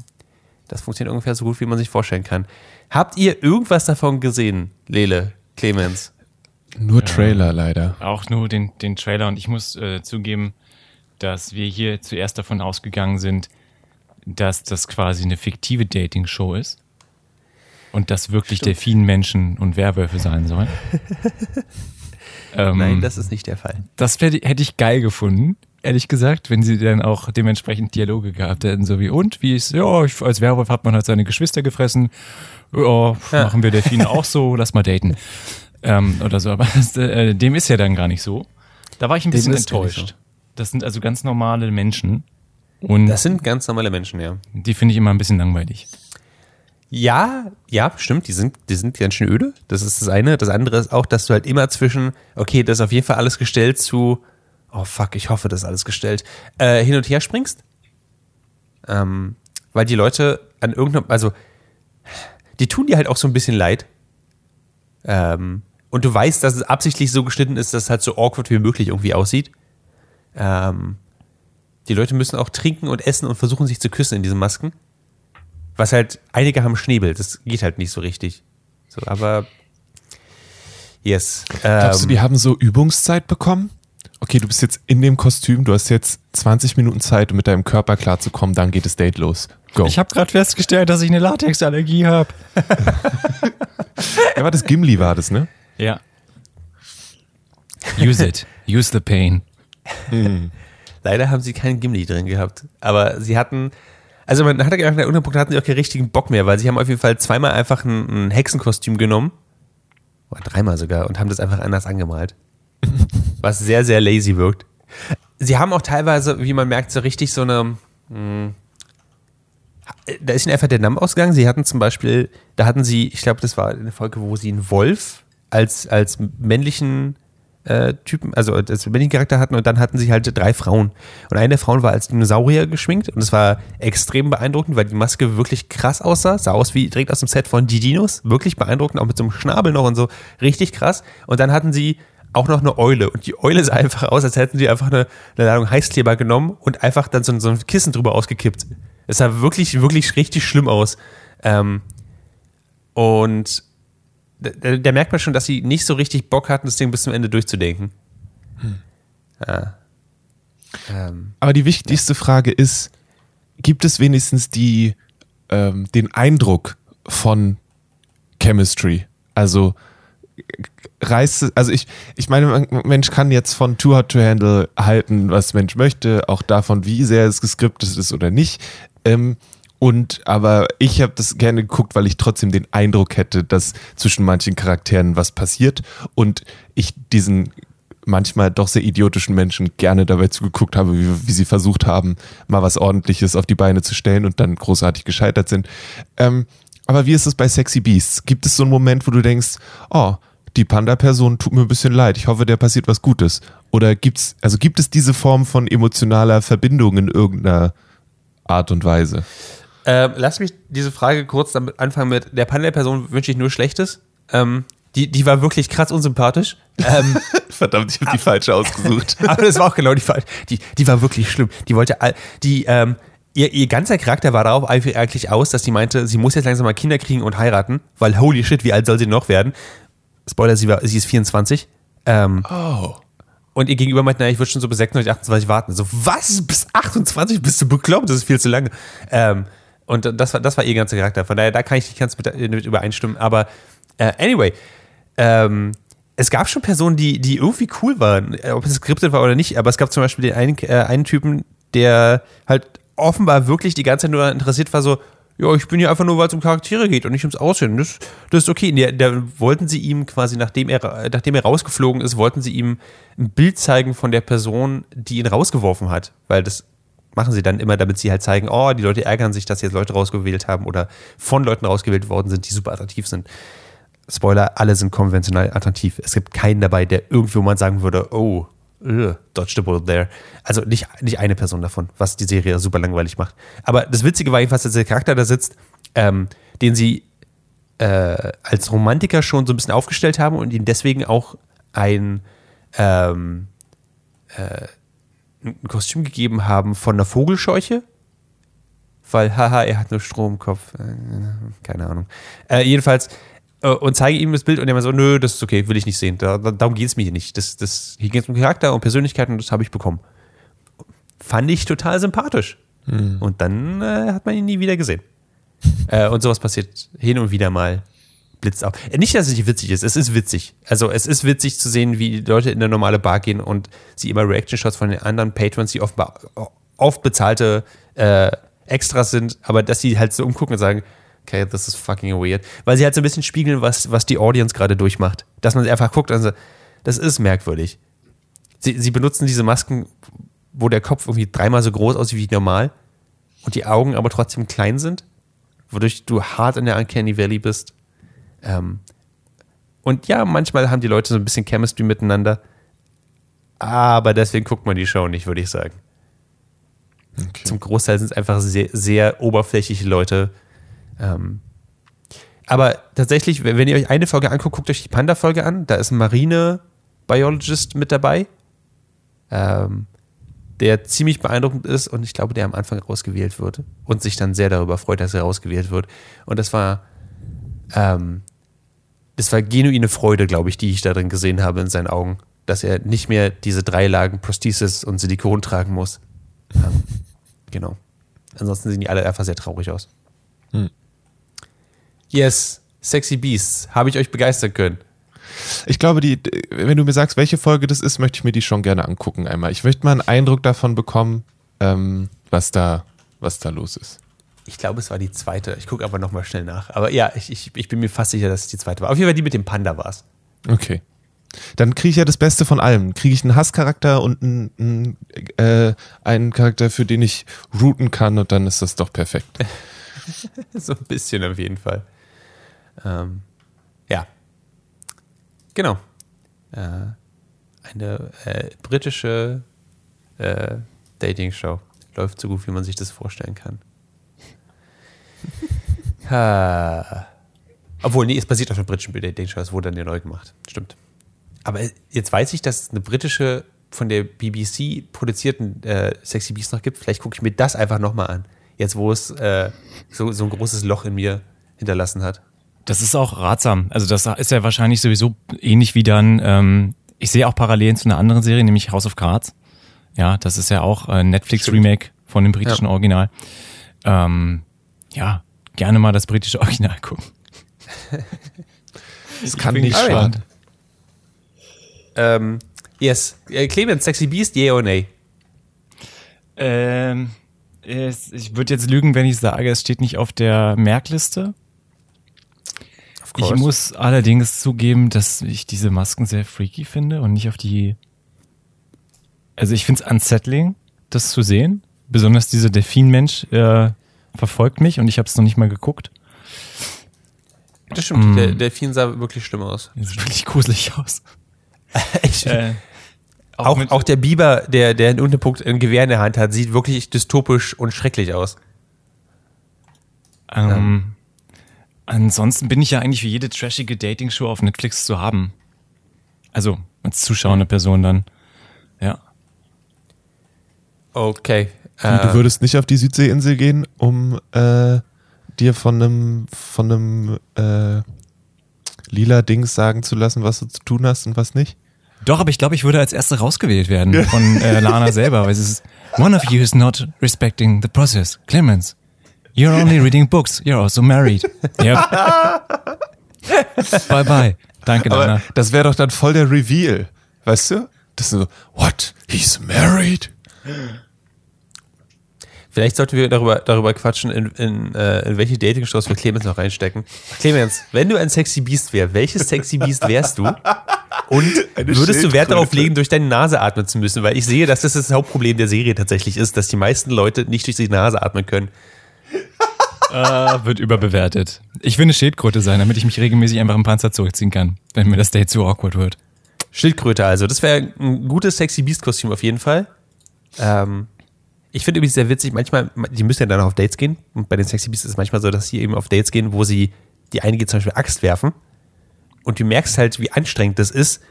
das funktioniert ungefähr so gut, wie man sich vorstellen kann. Habt ihr irgendwas davon gesehen, Lele, Clemens? Nur Trailer leider. Auch nur den, den Trailer und ich muss äh, zugeben, dass wir hier zuerst davon ausgegangen sind, dass das quasi eine fiktive Dating-Show ist und dass wirklich Delfinmenschen und Werwölfe sein sollen. ähm, Nein, das ist nicht der Fall. das hätte ich geil gefunden, ehrlich gesagt, wenn sie dann auch dementsprechend Dialoge gehabt hätten, so wie, und, wie ist, ja, ich, als Werwolf hat man halt seine Geschwister gefressen, ja, machen wir Delfine auch so, lass mal daten. Ähm, oder so, aber das, äh, dem ist ja dann gar nicht so. Da war ich ein bisschen enttäuscht. Das sind also ganz normale Menschen und Das sind ganz normale Menschen, ja. die finde ich immer ein bisschen langweilig. Ja, ja, stimmt, die sind, die sind ganz schön öde. Das ist das eine. Das andere ist auch, dass du halt immer zwischen, okay, das ist auf jeden Fall alles gestellt zu, oh fuck, ich hoffe, das ist alles gestellt, äh, hin und her springst. Ähm, weil die Leute an irgendeinem, also, die tun dir halt auch so ein bisschen leid. Ähm, und du weißt, dass es absichtlich so geschnitten ist, dass es halt so awkward wie möglich irgendwie aussieht. Ähm, die Leute müssen auch trinken und essen und versuchen sich zu küssen in diesen Masken. Was halt, einige haben Schnäbel, das geht halt nicht so richtig. So, aber yes. Glaubst du, Ähm, die haben so Übungszeit bekommen? Okay, du bist jetzt in dem Kostüm, du hast jetzt 20 Minuten Zeit, um mit deinem Körper klarzukommen, dann geht das Date los. Go. Ich habe gerade festgestellt, dass ich eine Latexallergie habe. ja, war das Gimli war das, ne? Ja. Use it. Use the pain. leider haben sie keinen Gimli drin gehabt. Aber sie hatten, also man hatte gedacht, an irgendeinem Punkt hatten sie auch keinen richtigen Bock mehr, weil sie haben auf jeden Fall zweimal einfach ein, ein Hexenkostüm genommen. Oder dreimal sogar und haben das einfach anders angemalt. Was sehr, sehr lazy wirkt. Sie haben auch teilweise, wie man merkt, so richtig so eine. mh, da ist ihnen einfach der Name ausgegangen. Sie hatten zum Beispiel, da hatten sie, ich glaube, das war eine Folge, wo sie einen Wolf als, als männlichen äh, Typen, also als männlichen Charakter hatten und dann hatten sie halt drei Frauen. Und eine der Frauen war als Dinosaurier geschminkt und es war extrem beeindruckend, weil die Maske wirklich krass aussah. Sah aus wie direkt aus dem Set von Die Dinos. Wirklich beeindruckend, auch mit so einem Schnabel noch und so. Richtig krass. Und dann hatten sie auch noch eine Eule. Und die Eule sah einfach aus, als hätten sie einfach eine, eine Ladung Heißkleber genommen und einfach dann so, so ein Kissen drüber ausgekippt. Es sah wirklich, wirklich richtig schlimm aus. Ähm, und da, da merkt man schon, dass sie nicht so richtig Bock hatten, das Ding bis zum Ende durchzudenken. Ja. Ähm, Aber die wichtigste Frage ist, gibt es wenigstens die, ähm, den Eindruck von Chemistry? Also reißt es, also ich, ich meine, Mensch kann jetzt von Too Hot to Handle halten, was Mensch möchte, auch davon, wie sehr es geskriptet ist oder nicht. Ähm, und aber ich habe das gerne geguckt, weil ich trotzdem den Eindruck hätte, dass zwischen manchen Charakteren was passiert und ich diesen manchmal doch sehr idiotischen Menschen gerne dabei zugeguckt habe, wie, wie sie versucht haben, mal was Ordentliches auf die Beine zu stellen und dann großartig gescheitert sind. Ähm, aber wie ist es bei Sexy Beasts? Gibt es so einen Moment, wo du denkst, oh, die Panda-Person tut mir ein bisschen leid, ich hoffe, der passiert was Gutes? Oder gibt's, also gibt es diese Form von emotionaler Verbindung in irgendeiner Art und Weise? Ähm, lass mich diese Frage kurz damit anfangen mit der Panda-Person wünsche ich nur Schlechtes. Ähm, die, die war wirklich krass unsympathisch. Ähm, Verdammt, ich habe die falsche ausgesucht. aber das war auch genau die Fall. Die, die war wirklich schlimm. Die wollte, all- die, ähm, ihr, ihr ganzer Charakter war darauf eigentlich aus, dass sie meinte, sie muss jetzt langsam mal Kinder kriegen und heiraten, weil holy shit, wie alt soll sie noch werden? Spoiler, sie, war, sie ist 24. Ähm, Oh. Und ihr Gegenüber meinte, na, ich würde schon so bis 26, 28 warten. So, was? Bis 28? Bist du bekloppt? Das ist viel zu lange. Ähm, und das war, das war ihr ganzer Charakter. Von daher, da kann ich nicht ganz mit, mit übereinstimmen. Aber äh, anyway, ähm, es gab schon Personen, die, die irgendwie cool waren, äh, ob es skriptet war oder nicht, aber es gab zum Beispiel den einen, äh, einen Typen, der halt offenbar wirklich die ganze Zeit nur interessiert war, so, ja, ich bin hier einfach nur, weil es um Charaktere geht und nicht ums Aussehen. Das, das ist okay. Da, da wollten sie ihm quasi, nachdem er, nachdem er rausgeflogen ist, wollten sie ihm ein Bild zeigen von der Person, die ihn rausgeworfen hat. Weil das machen sie dann immer, damit sie halt zeigen, oh, die Leute ärgern sich, dass jetzt Leute rausgewählt haben oder von Leuten rausgewählt worden sind, die super attraktiv sind. Spoiler, alle sind konventionell attraktiv. Es gibt keinen dabei, der irgendwo mal sagen würde, oh, uh, dodged a bullet there. Also nicht, nicht eine Person davon, was die Serie super langweilig macht. Aber das Witzige war jedenfalls, dass der Charakter da sitzt, ähm, den sie äh, als Romantiker schon so ein bisschen aufgestellt haben und ihm deswegen auch ein, ähm, äh, ein Kostüm gegeben haben von einer Vogelscheuche. Weil, haha, er hat nur Strom im Kopf. Äh, keine Ahnung. Äh, jedenfalls, äh, und zeige ihm das Bild und er war so, nö, das ist okay, will ich nicht sehen. Da, da, darum geht es mir hier nicht. Das, das, hier geht es um Charakter und Persönlichkeit und das habe ich bekommen. Fand ich total sympathisch. Hm. Und dann äh, hat man ihn nie wieder gesehen. äh, und sowas passiert hin und wieder mal. Blitzt auf. Äh, Nicht, dass es nicht witzig ist, es ist witzig. Also es ist witzig zu sehen, wie die Leute in eine normale Bar gehen und sie immer Reaction-Shots von den anderen Patrons, die offenbar oft bezahlte äh, Extras sind, aber dass sie halt so umgucken und sagen, okay, this is fucking weird. Weil sie halt so ein bisschen spiegeln, was, was die Audience gerade durchmacht. Dass man einfach guckt und so, das ist merkwürdig. Sie, sie benutzen diese Masken, wo der Kopf irgendwie dreimal so groß aussieht wie normal und die Augen aber trotzdem klein sind, wodurch du hart in der Uncanny Valley bist. Ähm, und ja, manchmal haben die Leute so ein bisschen Chemistry miteinander, aber deswegen guckt man die Show nicht, würde ich sagen. Okay. Zum Großteil sind es einfach sehr, sehr oberflächliche Leute. Ähm, aber tatsächlich, wenn ihr euch eine Folge anguckt, guckt euch die Panda-Folge an. Da ist ein Marine-Biologist mit dabei, ähm, der ziemlich beeindruckend ist und ich glaube, der am Anfang rausgewählt wird und sich dann sehr darüber freut, dass er rausgewählt wird. Und das war, ähm, das war genuine Freude, glaube ich, die ich da drin gesehen habe in seinen Augen, dass er nicht mehr diese drei Lagen Prosthesis und Silikon tragen muss. Ähm, genau. Ansonsten sehen die alle einfach sehr traurig aus. Hm. Yes, Sexy Beasts. Habe ich euch begeistern können? Ich glaube, die, wenn du mir sagst, welche Folge das ist, möchte ich mir die schon gerne angucken einmal. Ich möchte mal einen Eindruck davon bekommen, ähm, was, da, was da los ist. Ich glaube, es war die zweite. Ich gucke aber nochmal schnell nach. Aber ja, ich, ich, ich bin mir fast sicher, dass es die zweite war. Auf jeden Fall die mit dem Panda war es. Okay. Dann kriege ich ja das Beste von allem. Kriege ich einen Hasscharakter und einen, äh, einen Charakter, für den ich routen kann und dann ist das doch perfekt. so ein bisschen auf jeden Fall. Ähm, ja. Genau. Äh, eine äh, britische äh, Dating-Show. Läuft so gut, wie man sich das vorstellen kann. ha. Obwohl, nee, es basiert auf einer britischen Dating-Show. Es wurde dann ja neu gemacht. Stimmt. Aber jetzt weiß ich, dass es eine britische, von der BBC produzierten äh, Sexy Beast noch gibt. Vielleicht gucke ich mir das einfach nochmal an. Jetzt, wo es äh, so, so ein großes Loch in mir hinterlassen hat. Das ist auch ratsam. Also das ist ja wahrscheinlich sowieso ähnlich wie dann, ähm, ich sehe auch Parallelen zu einer anderen Serie, nämlich House of Cards. Ja, das ist ja auch ein Netflix-Remake von dem britischen Ja. Original. Ähm, ja, gerne mal das britische Original gucken. Das kann nicht schaden. Ähm, yes. Äh, Clemens, Sexy Beast, yeah or nay? Ähm, es, ich würde jetzt lügen, wenn ich sage, es steht nicht auf der Merkliste. Ich muss allerdings zugeben, dass ich diese Masken sehr freaky finde und nicht auf die. Also ich finde es unsettling, das zu sehen. Besonders dieser Delfinmensch äh, verfolgt mich und ich habe es noch nicht mal geguckt. Das stimmt. Mm. Der Delfin sah wirklich schlimm aus. Das sieht wirklich gruselig aus. Echt? Äh, auch, mit- auch der Biber, der, der in irgendeinem Punkt ein Gewehr in der Hand hat, sieht wirklich dystopisch und schrecklich aus. Ähm, ansonsten bin ich ja eigentlich für jede trashige Dating-Show auf Netflix zu haben. Also als zuschauende Person dann. Ja. Okay. Wie, Äh, Du würdest nicht auf die Südseeinsel gehen, um äh, dir von einem von einem äh, lila Dings sagen zu lassen, was du zu tun hast und was nicht? Doch, aber ich glaube, ich würde als Erste rausgewählt werden von äh, Lana selber, weil es ist One of you is not respecting the process. Clemens, you're only reading books. You're also married. Yep. bye bye. Danke, Aber Lana. das wäre doch dann voll der Reveal, weißt du? Das ist so, what? He's married? Vielleicht sollten wir darüber, darüber quatschen, in, in, äh, in welche Dating-Shows wir Clemens noch reinstecken. Clemens, wenn du ein Sexy Beast wärst, welches Sexy Beast wärst du? Und Eine würdest du Wert darauf legen, durch deine Nase atmen zu müssen? Weil ich sehe, dass das das Hauptproblem der Serie tatsächlich ist, dass die meisten Leute nicht durch die Nase atmen können. Äh, wird überbewertet. Ich will eine Schildkröte sein, damit ich mich regelmäßig einfach im Panzer zurückziehen kann, wenn mir das Date zu awkward wird. Schildkröte also. Das wäre ein gutes Sexy Beast-Kostüm auf jeden Fall. Ähm, ich finde übrigens sehr witzig, manchmal, die müssen ja dann auf Dates gehen. Und bei den Sexy Beasts ist es manchmal so, dass sie eben auf Dates gehen, wo sie die einige zum Beispiel Axt werfen. Und du merkst halt, wie anstrengend das ist,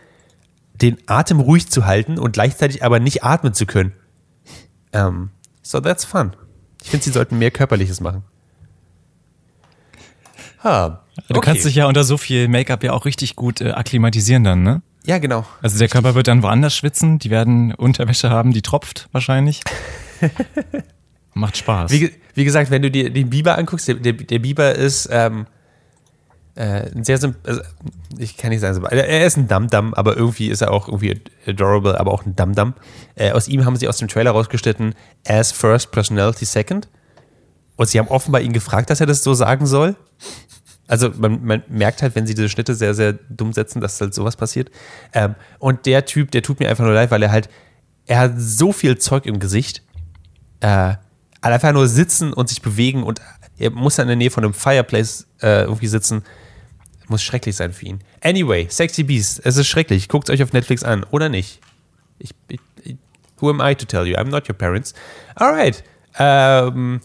den Atem ruhig zu halten und gleichzeitig aber nicht atmen zu können. Ähm, so that's fun. Ich finde, sie sollten mehr Körperliches machen. Ha. Du kannst dich ja unter so viel Make-up ja auch richtig gut äh, akklimatisieren dann, ne? Ja, genau. Also der Körper wird dann woanders schwitzen, die werden Unterwäsche haben, die tropft wahrscheinlich. Macht Spaß. Wie, wie gesagt, wenn du dir den Biber anguckst, der, der, der Biber ist ähm, äh, ein sehr also, ich kann nicht sagen, er ist ein Dum-Dum, aber irgendwie ist er auch irgendwie adorable, aber auch ein Dum-Dum. Äh, aus ihm haben sie aus dem Trailer rausgeschnitten, as first, personality second. Und sie haben offenbar ihn gefragt, dass er das so sagen soll. Also man, man merkt halt, wenn sie diese Schnitte sehr, sehr dumm setzen, dass halt sowas passiert. Ähm, und der Typ, der tut mir einfach nur leid, weil er halt, er hat so viel Zeug im Gesicht. Äh, einfach nur sitzen und sich bewegen und er muss dann in der Nähe von einem Fireplace äh, irgendwie sitzen. Muss schrecklich sein für ihn. Anyway, Sexy Beast, es ist schrecklich. Guckt euch auf Netflix an oder nicht. Ich, ich, who am I to tell you? I'm not your parents. Alright. Ähm,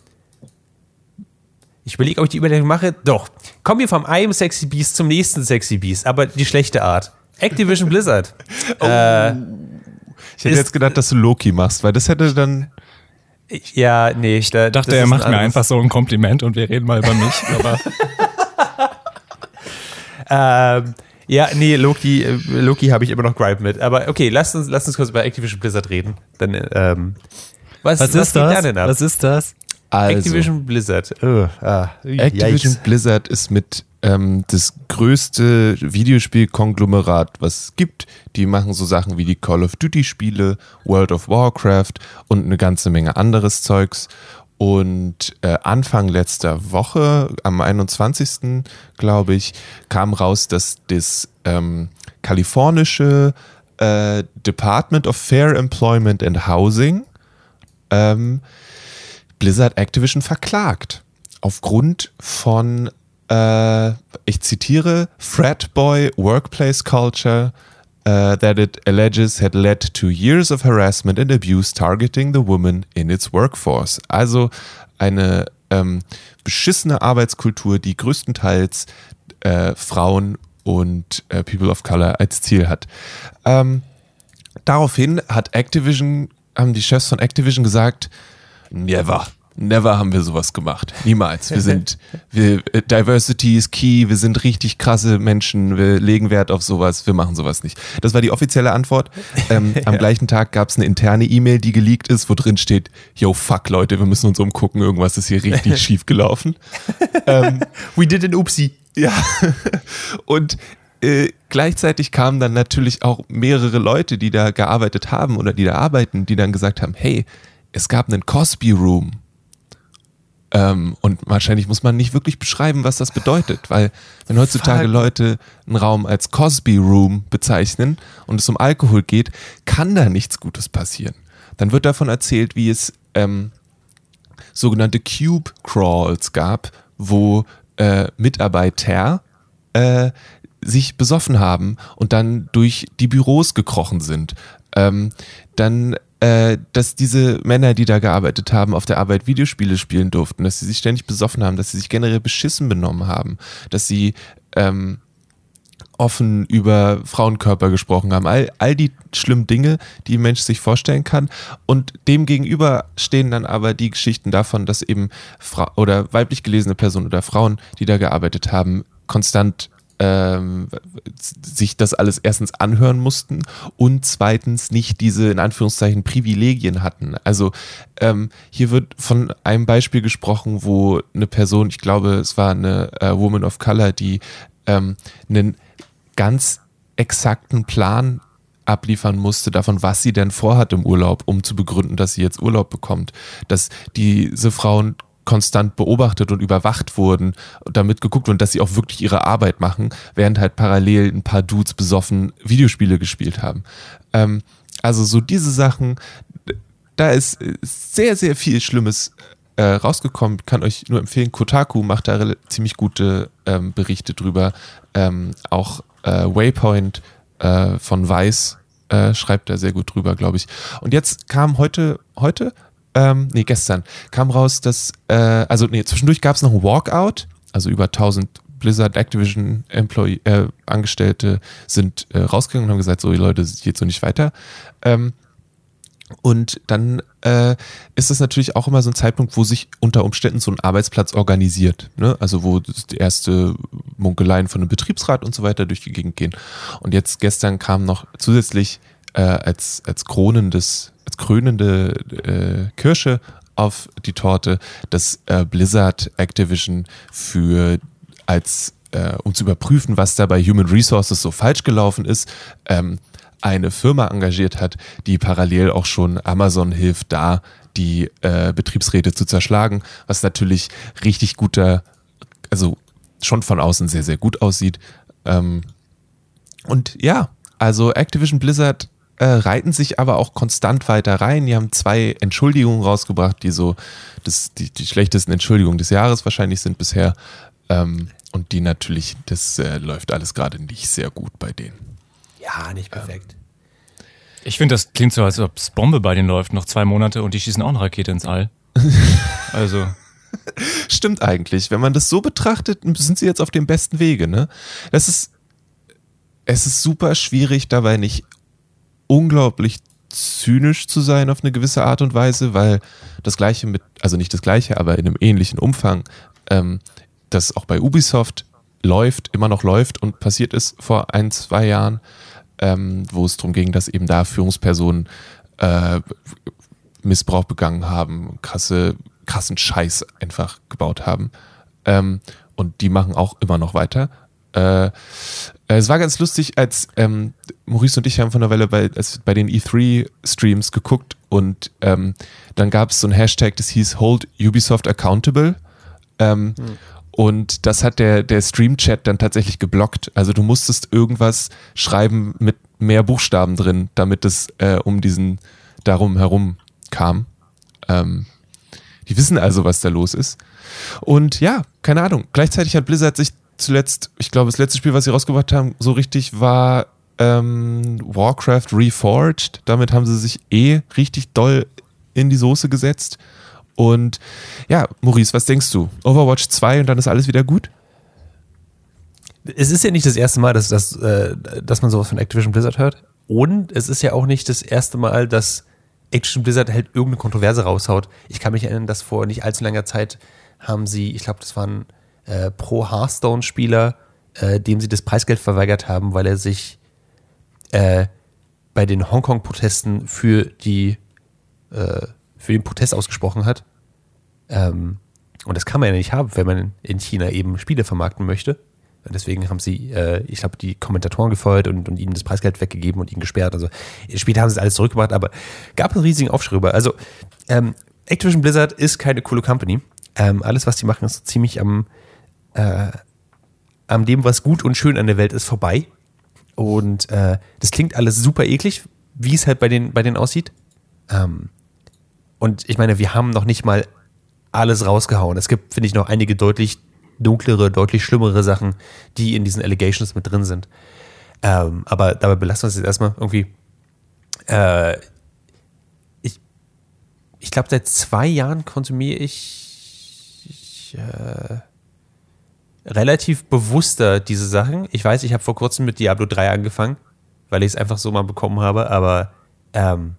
ich überlege, ob ich die Überleitung mache. Doch. Kommen wir vom einem Sexy Beast zum nächsten Sexy Beast, aber die schlechte Art. Activision Blizzard. Äh, Ich hätte jetzt gedacht, dass du Loki machst, weil das hätte dann. Ja, nee. Ich Ich dachte, er macht mir einfach so ein Kompliment und wir reden mal über mich. Aber Ähm, ja, nee, Loki, äh, Loki habe ich immer noch Gripe mit. Aber okay, lasst uns, lasst uns kurz über Activision Blizzard reden. Dann, ähm, was, was ist geht das? da denn ab? Was ist das? Also, Activision Blizzard. Oh, ah, Activision yikes. Blizzard ist mit ähm, das größte Videospiel-Konglomerat, was es gibt. Die machen so Sachen wie die Call of Duty-Spiele, World of Warcraft und eine ganze Menge anderes Zeugs. Und äh, Anfang letzter Woche, am 21. glaube ich, kam raus, dass das ähm, kalifornische äh, Department of Fair Employment and Housing ähm, Blizzard Activision verklagt. Aufgrund von, äh, ich zitiere, Fratboy Workplace Culture uh, that it alleges had led to years of harassment and abuse targeting the woman in its workforce. Also eine ähm, beschissene Arbeitskultur, die größtenteils äh, Frauen und äh, People of Color als Ziel hat. Ähm, daraufhin hat Activision, haben die Chefs von Activision gesagt, never. Never haben wir sowas gemacht. Niemals. Wir sind, wir, Diversity is key, wir sind richtig krasse Menschen, wir legen Wert auf sowas, wir machen sowas nicht. Das war die offizielle Antwort. Ähm, Am gleichen Tag gab es eine interne E-Mail, die geleakt ist, wo drin steht, yo fuck Leute, wir müssen uns umgucken, irgendwas ist hier richtig schief gelaufen. We did an Oopsie. Ja. Und äh, gleichzeitig kamen dann natürlich auch mehrere Leute, die da gearbeitet haben oder die da arbeiten, die dann gesagt haben, hey, es gab einen Cosby Room. Ähm, und wahrscheinlich muss man nicht wirklich beschreiben, was das bedeutet, weil wenn heutzutage Fuck. Leute einen Raum als Cosby Room bezeichnen und es um Alkohol geht, kann da nichts Gutes passieren. Dann wird davon erzählt, wie es ähm, sogenannte Cube Crawls gab, wo äh, Mitarbeiter äh, sich besoffen haben und dann durch die Büros gekrochen sind. Ähm, dann, äh, dass diese Männer, die da gearbeitet haben, auf der Arbeit Videospiele spielen durften, dass sie sich ständig besoffen haben, dass sie sich generell beschissen benommen haben, dass sie ähm, offen über Frauenkörper gesprochen haben. All, all die schlimmen Dinge, die ein Mensch sich vorstellen kann. Und dem gegenüber stehen dann aber die Geschichten davon, dass eben Fra oder weiblich gelesene Personen oder Frauen, die da gearbeitet haben, konstant ähm, sich das alles erstens anhören mussten und zweitens nicht diese in Anführungszeichen Privilegien hatten. Also ähm, hier wird von einem Beispiel gesprochen, wo eine Person, ich glaube, es war eine äh, Woman of Color, die ähm, einen ganz exakten Plan abliefern musste davon, was sie denn vorhat im Urlaub, um zu begründen, dass sie jetzt Urlaub bekommt. Dass diese Frauen konstant beobachtet und überwacht wurden, damit geguckt wurde, dass sie auch wirklich ihre Arbeit machen, während halt parallel ein paar Dudes besoffen Videospiele gespielt haben. Ähm, also so diese Sachen, da ist sehr, sehr viel Schlimmes äh, rausgekommen. Kann euch nur empfehlen, Kotaku macht da ziemlich gute ähm, Berichte drüber. Ähm, auch äh, Waypoint äh, von Weiß äh, schreibt da sehr gut drüber, glaube ich. Und jetzt kam heute, heute? Ähm, nee, gestern kam raus, dass, äh, also nee, zwischendurch gab es noch ein Walkout, also über 1000 Blizzard Activision Employee, äh, Angestellte sind äh, rausgegangen und haben gesagt, so Leute, geht so nicht weiter. Ähm, und dann äh, ist es natürlich auch immer so ein Zeitpunkt, wo sich unter Umständen so ein Arbeitsplatz organisiert. Ne? Also wo die erste Munkeleien von einem Betriebsrat und so weiter durch die Gegend gehen. Und jetzt gestern kam noch zusätzlich äh, als, als kronendes, als krönende äh, Kirsche auf die Torte, dass äh, Blizzard Activision für als äh, um zu überprüfen, was da bei Human Resources so falsch gelaufen ist, ähm, eine Firma engagiert hat, die parallel auch schon Amazon hilft, da die äh, Betriebsräte zu zerschlagen, was natürlich richtig guter, also schon von außen sehr, sehr gut aussieht. Ähm, und ja, also Activision Blizzard äh, reiten sich aber auch konstant weiter rein. Die haben zwei Entschuldigungen rausgebracht, die so das, die, die schlechtesten Entschuldigungen des Jahres wahrscheinlich sind bisher. Ähm, und die natürlich, das äh, läuft alles gerade nicht sehr gut bei denen. Ja, nicht perfekt. Ich finde, das klingt so, als ob es Bombe bei denen läuft, noch zwei Monate und die schießen auch eine Rakete ins All. also. Stimmt eigentlich. Wenn man das so betrachtet, sind sie jetzt auf dem besten Wege, ne? Das ist, es ist super schwierig, dabei nicht unglaublich zynisch zu sein auf eine gewisse Art und Weise, weil das Gleiche mit, also nicht das Gleiche, aber in einem ähnlichen Umfang, ähm, das auch bei Ubisoft läuft, immer noch läuft und passiert ist vor ein, zwei Jahren, ähm, wo es darum ging, dass eben da Führungspersonen äh, Missbrauch begangen haben, krasse, krassen Scheiß einfach gebaut haben. Ähm, und die machen auch immer noch weiter. Äh, es war ganz lustig, als ähm, Maurice und ich haben von der Welle bei, bei den E3-Streams geguckt und ähm, dann gab es so ein Hashtag, das hieß Hold Ubisoft Accountable. Ähm, hm. Und das hat der, der Stream-Chat dann tatsächlich geblockt. Also du musstest irgendwas schreiben mit mehr Buchstaben drin, damit es äh, um diesen darum herum kam. Ähm, die wissen also, was da los ist. Und ja, keine Ahnung. Gleichzeitig hat Blizzard sich zuletzt, ich glaube, das letzte Spiel, was sie rausgebracht haben, so richtig war ähm, Warcraft Reforged. Damit haben sie sich eh richtig doll in die Soße gesetzt. Und ja, Maurice, was denkst du? Overwatch 2 und dann ist alles wieder gut? Es ist ja nicht das erste Mal, dass, dass, äh, dass man sowas von Activision Blizzard hört. Und es ist ja auch nicht das erste Mal, dass Activision Blizzard halt irgendeine Kontroverse raushaut. Ich kann mich erinnern, dass vor nicht allzu langer Zeit haben sie, ich glaube, das waren äh, pro Hearthstone-Spieler, äh, dem sie das Preisgeld verweigert haben, weil er sich äh, bei den Hongkong-Protesten für die äh, für den Protest ausgesprochen hat. Ähm, und das kann man ja nicht haben, wenn man in China eben Spiele vermarkten möchte. Und deswegen haben sie, äh, ich glaube, die Kommentatoren gefeuert und, und, ihnen das Preisgeld weggegeben und ihn gesperrt. Also später haben sie es alles zurückgebracht, aber gab einen riesigen Aufschrei über. Also ähm, Activision Blizzard ist keine coole Company. Ähm, alles, was die machen, ist ziemlich am, äh, am dem, was gut und schön an der Welt ist, vorbei. Und äh, das klingt alles super eklig, wie es halt bei denen, bei denen aussieht. Ähm, und ich meine, wir haben noch nicht mal alles rausgehauen. Es gibt, finde ich, noch einige deutlich dunklere, deutlich schlimmere Sachen, die in diesen Allegations mit drin sind. Ähm, aber dabei belassen wir es jetzt erstmal irgendwie. Äh, ich ich glaube, seit zwei Jahren konsumiere ich, ich äh, relativ bewusster diese Sachen. Ich weiß, ich habe vor kurzem mit Diablo 3 angefangen, weil ich es einfach so mal bekommen habe, aber ähm,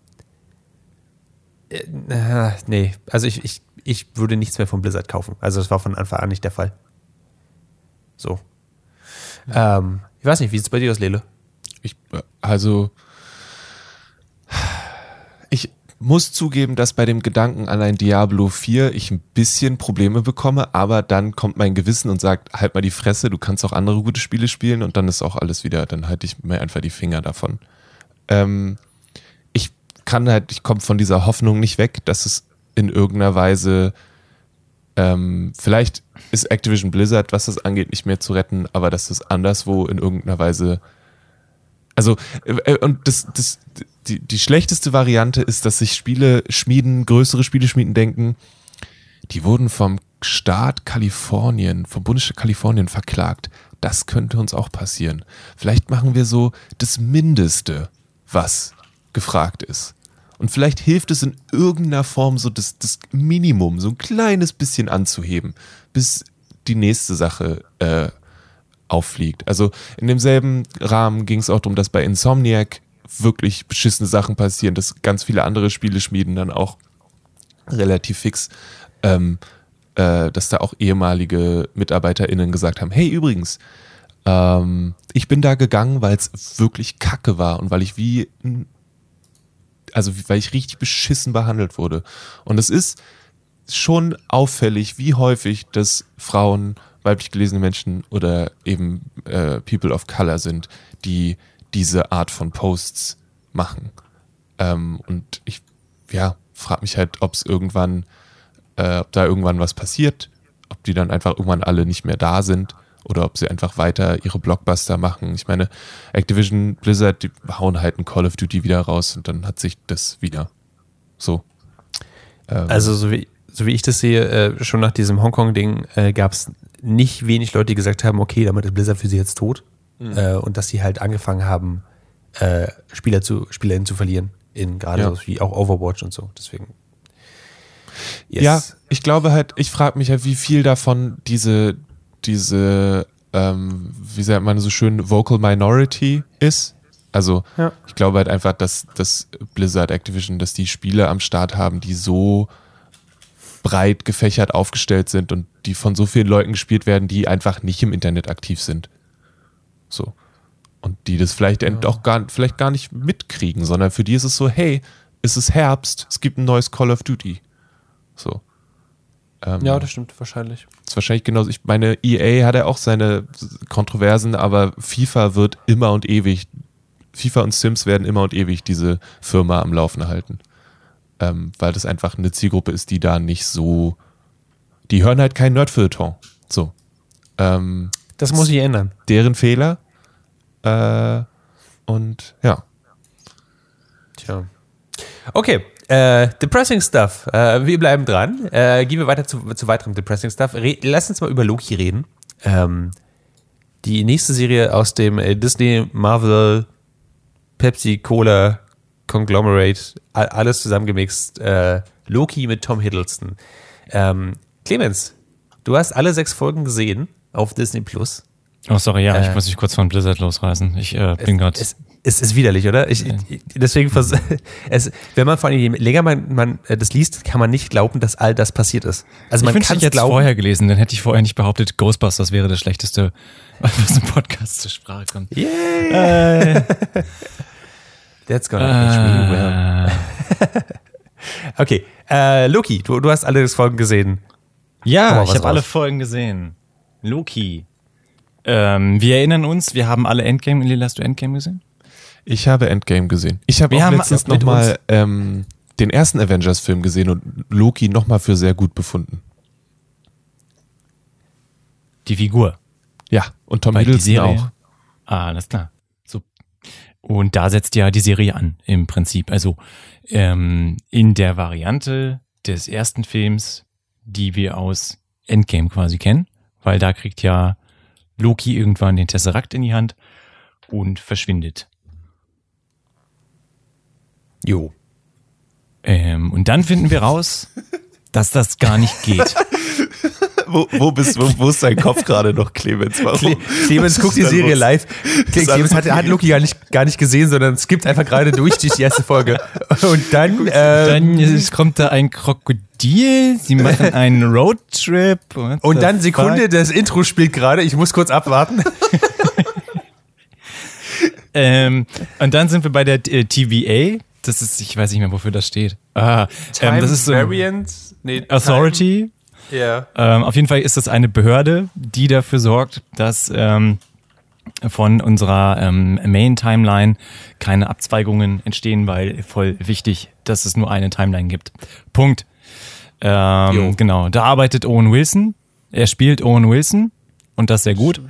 äh, nee, also ich, ich, ich würde nichts mehr von Blizzard kaufen. Also das war von Anfang an nicht der Fall. So. Ja. Ähm, ich weiß nicht, wie sieht es bei dir aus, Lele? Ich, also, ich muss zugeben, dass bei dem Gedanken an ein Diablo 4 ich ein bisschen Probleme bekomme, aber dann kommt mein Gewissen und sagt, halt mal die Fresse, du kannst auch andere gute Spiele spielen und dann ist auch alles wieder, dann halte ich mir einfach die Finger davon. ähm, ich kann halt, ich komme von dieser Hoffnung nicht weg, dass es in irgendeiner Weise ähm, vielleicht ist Activision Blizzard, was das angeht, nicht mehr zu retten, aber dass es anderswo in irgendeiner Weise also, äh, äh, und das, das, die, die schlechteste Variante ist, dass sich Spiele schmieden, größere Spiele schmieden denken, die wurden vom Staat Kalifornien, vom Bundesstaat Kalifornien verklagt. Das könnte uns auch passieren. Vielleicht machen wir so das Mindeste, was gefragt ist. Und vielleicht hilft es in irgendeiner Form so das, das Minimum, so ein kleines bisschen anzuheben, bis die nächste Sache äh, auffliegt. Also in demselben Rahmen ging es auch darum, dass bei Insomniac wirklich beschissene Sachen passieren, dass ganz viele andere Spiele schmieden dann auch relativ fix, ähm, äh, dass da auch ehemalige MitarbeiterInnen gesagt haben, hey übrigens, ähm, ich bin da gegangen, weil es wirklich kacke war und weil ich wie, also weil ich richtig beschissen behandelt wurde. Und es ist schon auffällig, wie häufig das Frauen weiblich gelesene Menschen oder eben äh, People of Color sind, die diese Art von Posts machen. Ähm, und ich, ja, frage mich halt, ob es irgendwann, äh, ob da irgendwann was passiert, ob die dann einfach irgendwann alle nicht mehr da sind oder ob sie einfach weiter ihre Blockbuster machen. Ich meine, Activision Blizzard, die hauen halt ein Call of Duty wieder raus und dann hat sich das wieder. So. Ähm. Also, so wie, so wie ich das sehe, äh, schon nach diesem Hongkong-Ding äh, gab es nicht wenig Leute, die gesagt haben, okay, damit ist Blizzard für sie jetzt tot. Mhm. Äh, und dass sie halt angefangen haben, äh, Spieler zu, SpielerInnen zu verlieren. In gerade ja. so wie auch Overwatch und so. Deswegen. Yes. Ja, ich glaube halt, ich frage mich halt, wie viel davon diese, diese, ähm, wie sagt man so schön, Vocal Minority ist. Also ja. ich glaube halt einfach, dass, dass Blizzard Activision, dass die Spiele am Start haben, die so breit gefächert aufgestellt sind und die von so vielen Leuten gespielt werden, die einfach nicht im Internet aktiv sind. So. Und die das vielleicht ja. auch gar, vielleicht gar nicht mitkriegen, sondern für die ist es so, hey, es ist Herbst, es gibt ein neues Call of Duty. So. Ähm, ja, das stimmt wahrscheinlich. Ist wahrscheinlich genauso. Ich meine, EA hat ja auch seine Kontroversen, aber FIFA wird immer und ewig, FIFA und Sims werden immer und ewig diese Firma am Laufen halten ähm, weil das einfach eine Zielgruppe ist, die da nicht so, die hören halt kein Nerdfeuilleton. So. Ähm, das muss ich ändern. Deren Fehler. Äh, und ja. Tja. Okay, äh, depressing Stuff. Äh, wir bleiben dran. Äh, gehen wir weiter zu, zu weiterem depressing Stuff. Re lass uns mal über Loki reden. Ähm, die nächste Serie aus dem äh, Disney Marvel Pepsi Cola Conglomerate, alles zusammengemixt. Äh, Loki mit Tom Hiddleston. Ähm, Clemens, du hast alle sechs Folgen gesehen auf Disney Plus. Oh, sorry, ja, äh, ich muss mich kurz von Blizzard losreißen. Ich äh, bin gerade. Es, es, ist widerlich, oder? Ich, ja. deswegen, es, wenn man vor allem, je länger man, man äh, das liest, kann man nicht glauben, dass all das passiert ist. Also man kann es jetzt glauben, vorher gelesen, dann hätte ich vorher nicht behauptet, Ghostbusters wäre das schlechteste, was im Podcast zur Sprache kommt. Yay! Äh. That's gonna age me well. okay, äh, Loki, du, du hast alle Folgen gesehen. Ja, ich habe alle Folgen gesehen. Loki. Ähm, wir erinnern uns, wir haben alle Endgame. Lila, hast du Endgame gesehen? Ich habe Endgame gesehen. Ich habe auch haben letztens nochmal ähm, den ersten Avengers-Film gesehen und Loki nochmal für sehr gut befunden. Die Figur. Ja, und Tom Hiddleston auch. Ah, alles klar. Und da setzt ja die Serie an, im Prinzip. Also ähm, in der Variante des ersten Films, die wir aus Endgame quasi kennen, weil da kriegt ja Loki irgendwann den Tesseract in die Hand und verschwindet. Jo. Ähm, und dann finden wir raus, dass das gar nicht geht. wo, wo, bist, wo, wo ist dein Kopf gerade noch, Clemens? Warum? Clemens guckt die Serie los? live. Clemens hat, hat Loki gar nicht, gar nicht gesehen, sondern skippt einfach gerade durch die erste Folge. Und dann, ähm, dann kommt da ein Krokodil, sie machen einen Roadtrip. Und dann Sekunde, fuck? das Intro spielt gerade, ich muss kurz abwarten. ähm, und dann sind wir bei der äh, TVA. Das ist, ich weiß nicht mehr, wofür das steht. Ah, ähm, das ist so Variant, nee, Authority. Ja. Ähm, auf jeden Fall ist das eine Behörde, die dafür sorgt, dass ähm, von unserer ähm, Main-Timeline keine Abzweigungen entstehen, weil voll wichtig, dass es nur eine Timeline gibt. Punkt. Ähm, genau, da arbeitet Owen Wilson. Er spielt Owen Wilson und das sehr gut.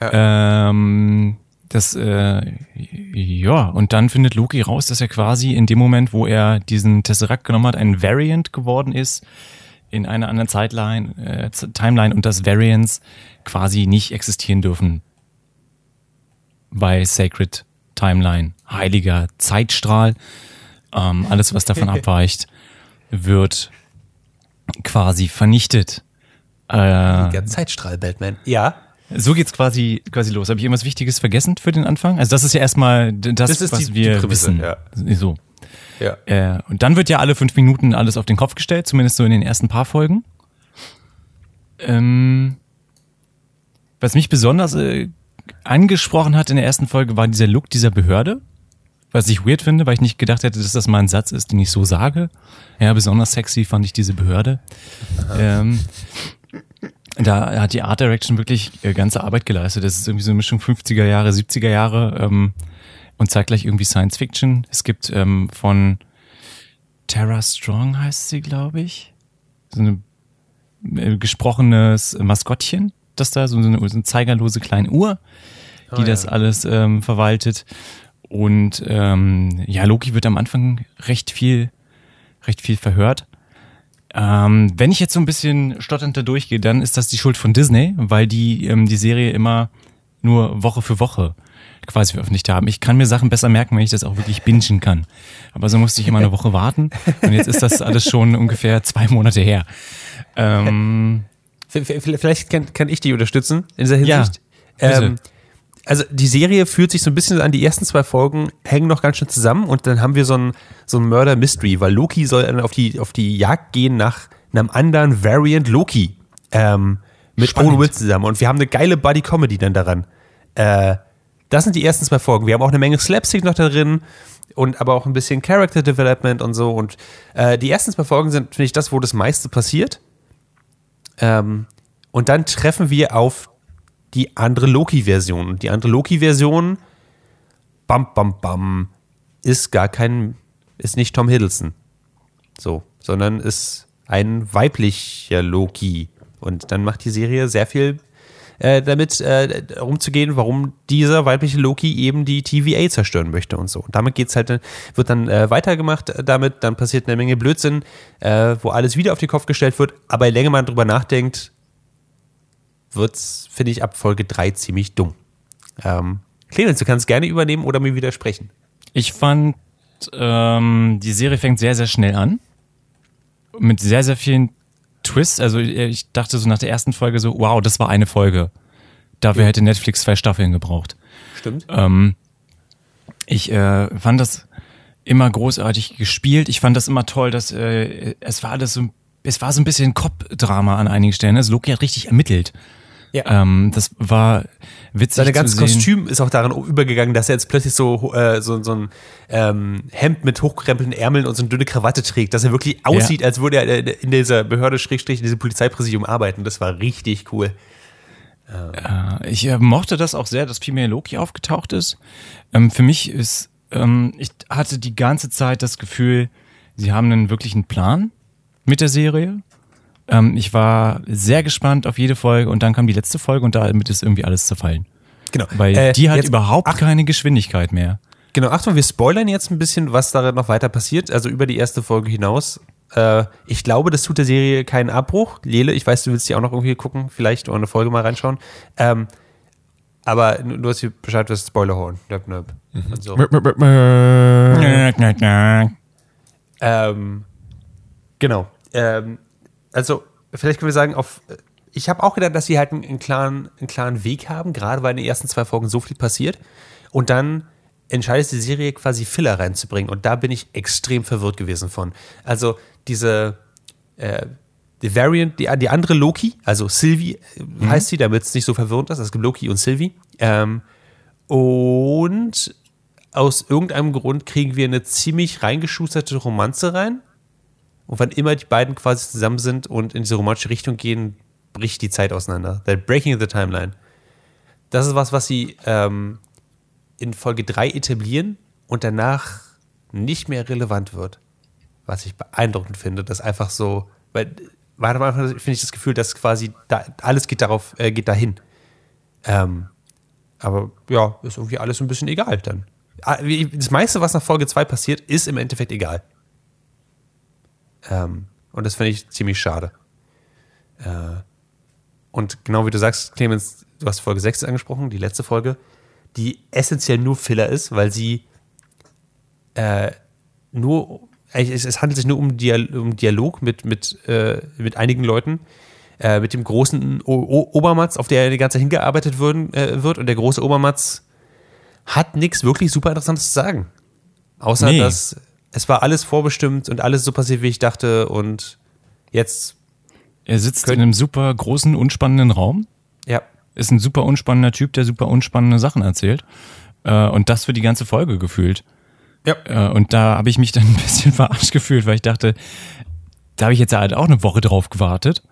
Ähm, das, äh, ja, und dann findet Loki raus, dass er quasi in dem Moment, wo er diesen Tesseract genommen hat, ein Variant geworden ist in einer anderen Zeitline, äh, Timeline und dass Variants quasi nicht existieren dürfen bei Sacred Timeline. Heiliger Zeitstrahl. Ähm, alles, was davon abweicht, wird quasi vernichtet. Äh, Der Zeitstrahl, Batman. Ja. so geht's quasi, quasi los. Habe ich irgendwas Wichtiges vergessen für den Anfang? Also das ist ja erstmal das, Das ist was die- wir die Prämisse, wissen. ja. So. Ja. Äh, und dann wird ja alle fünf Minuten alles auf den Kopf gestellt, zumindest so in den ersten paar Folgen. Ähm, was mich besonders äh, angesprochen hat in der ersten Folge, war dieser Look dieser Behörde. Was ich weird finde, weil ich nicht gedacht hätte, dass das mal ein Satz ist, den ich so sage. Ja, besonders sexy fand ich diese Behörde. Ähm, da hat die Art Direction wirklich äh, ganze Arbeit geleistet. Das ist irgendwie so eine Mischung 50er Jahre, 70er Jahre ähm, und zeitgleich irgendwie Science Fiction. Es gibt ähm, von Tara Strong heißt sie, glaube ich. So ein äh, gesprochenes Maskottchen, das da, so eine, so eine zeigerlose kleine Uhr, die das alles ähm, verwaltet. Und ähm, ja, Loki wird am Anfang recht viel, recht viel verhört. Ähm, wenn ich jetzt so ein bisschen stotternd da durchgehe, dann ist das die Schuld von Disney, weil die ähm, die Serie immer nur Woche für Woche quasi veröffentlicht haben. Ich kann mir Sachen besser merken, wenn ich das auch wirklich bingen kann. Aber so musste ich immer eine Woche warten und jetzt ist das alles schon ungefähr zwei Monate her. Ähm, v- Vielleicht kann, kann ich dich unterstützen in dieser Ja, Hinsicht. bitte. ähm, also die Serie fühlt sich so ein bisschen an, die ersten zwei Folgen hängen noch ganz schön zusammen und dann haben wir so ein, so ein Murder Mystery, weil Loki soll dann auf die, auf die Jagd gehen nach einem anderen Variant Loki. Ähm, mit Spannend. Owen Wilson zusammen. Und wir haben eine geile Buddy-Comedy dann daran. Äh, das sind die ersten zwei Folgen. Wir haben auch eine Menge Slapstick noch da drin und aber auch ein bisschen Character Development und so. Und äh, die ersten zwei Folgen sind, finde ich, das, wo das meiste passiert. Ähm, und dann treffen wir auf die andere Loki-Version. Und die andere Loki-Version, bam, bam, bam, ist gar kein, ist nicht Tom Hiddleston. So, sondern ist ein weiblicher Loki. Und dann macht die Serie sehr viel äh, damit äh, rumzugehen, warum dieser weibliche Loki eben die TVA zerstören möchte und so. Und damit geht's halt, wird dann äh, weitergemacht damit, dann passiert eine Menge Blödsinn, äh, wo alles wieder auf den Kopf gestellt wird, aber je länger man drüber nachdenkt, wird's, finde ich, ab Folge 3 ziemlich dumm. Ähm, Clemens, du kannst gerne übernehmen oder mir widersprechen. Ich fand, ähm, die Serie fängt sehr, sehr schnell an. Mit sehr, sehr vielen Twists. Also ich dachte so nach der ersten Folge so, wow, das war eine Folge. Dafür hätte Netflix zwei Staffeln gebraucht. Stimmt. Ähm, ich äh, fand das immer großartig gespielt. Ich fand das immer toll, dass äh, es war alles so, es war so ein bisschen Cop-Drama an einigen Stellen. Also Loki hat richtig ermittelt. Ja. Ähm, das war witzig Sein ganzes. Kostüm ist auch daran übergegangen, dass er jetzt plötzlich so, äh, so, so ein ähm, Hemd mit hochkrempelten Ärmeln und so eine dünne Krawatte trägt, dass er wirklich aussieht, als würde er äh, in dieser Behörde, Schrägstrich, in diesem Polizeipräsidium arbeiten. Das war richtig cool. Ich äh, mochte das auch sehr, dass viel mehr Loki aufgetaucht ist. Ähm, für mich ist, ähm, ich hatte die ganze Zeit das Gefühl, sie haben einen wirklichen Plan mit der Serie. Ähm, ich war sehr gespannt auf jede Folge und dann kam die letzte Folge und damit ist irgendwie alles zerfallen. Genau. Weil Äh, die hat jetzt- überhaupt Ach- keine Geschwindigkeit mehr. Genau, Achtung, wir spoilern jetzt ein bisschen, was da noch weiter passiert, also über die erste Folge hinaus. Äh, ich glaube, das tut der Serie keinen Abbruch. Lele, ich weiß, du willst die auch noch irgendwie gucken, vielleicht oder eine Folge mal reinschauen. Ähm, aber nur, dass ihr Bescheid wisst, Spoilerhorn. Nöp, nöp. Und so. Ähm, genau. Ähm, also, vielleicht können wir sagen, auf, ich habe auch gedacht, dass sie halt einen, einen, klaren, einen klaren Weg haben, gerade weil in den ersten zwei Folgen so viel passiert. Und dann entscheidet die Serie quasi Filler reinzubringen. Und da bin ich extrem verwirrt gewesen von. Also, diese. Äh, die Variant, die, die andere Loki, also Sylvie äh, heißt sie, damit es nicht so verwirrend ist. Es gibt Loki und Sylvie. Ähm, und aus irgendeinem Grund kriegen wir eine ziemlich reingeschusterte Romanze rein. Und wann immer die beiden quasi zusammen sind und in diese romantische Richtung gehen, bricht die Zeit auseinander. They're breaking the timeline. das ist was, was sie ähm, in Folge 3 etablieren und danach nicht mehr relevant wird. Was ich beeindruckend finde, dass einfach so, weil weil am Anfang finde ich das Gefühl, dass quasi da, alles geht darauf, äh, geht dahin. Ähm, aber ja, ist irgendwie alles ein bisschen egal dann. Ah, Das meiste, was nach Folge 2 passiert, ist im Endeffekt egal. Ähm, und das finde ich ziemlich schade. Äh, und genau wie du sagst, Clemens, du hast Folge 6 angesprochen, die letzte Folge, die essentiell nur Filler ist, weil sie äh, nur, es, es handelt sich nur um, Dial um Dialog mit, mit, äh, mit einigen Leuten, äh, mit dem großen o o Obermatz, auf der die ganze Zeit hingearbeitet würden, äh, wird. Und der große Obermatz hat nichts wirklich super Interessantes zu sagen. Außer, Nee. dass es war alles vorbestimmt und alles so passiert, wie ich dachte. Und jetzt, Er sitzt in einem super großen, unspannenden Raum. ja, Ist ein super unspannender Typ, der super unspannende Sachen erzählt. Äh, und das für die ganze Folge gefühlt. Ja. Äh, und da habe ich mich dann ein bisschen verarscht gefühlt, weil ich dachte, da habe ich jetzt halt auch eine Woche drauf gewartet.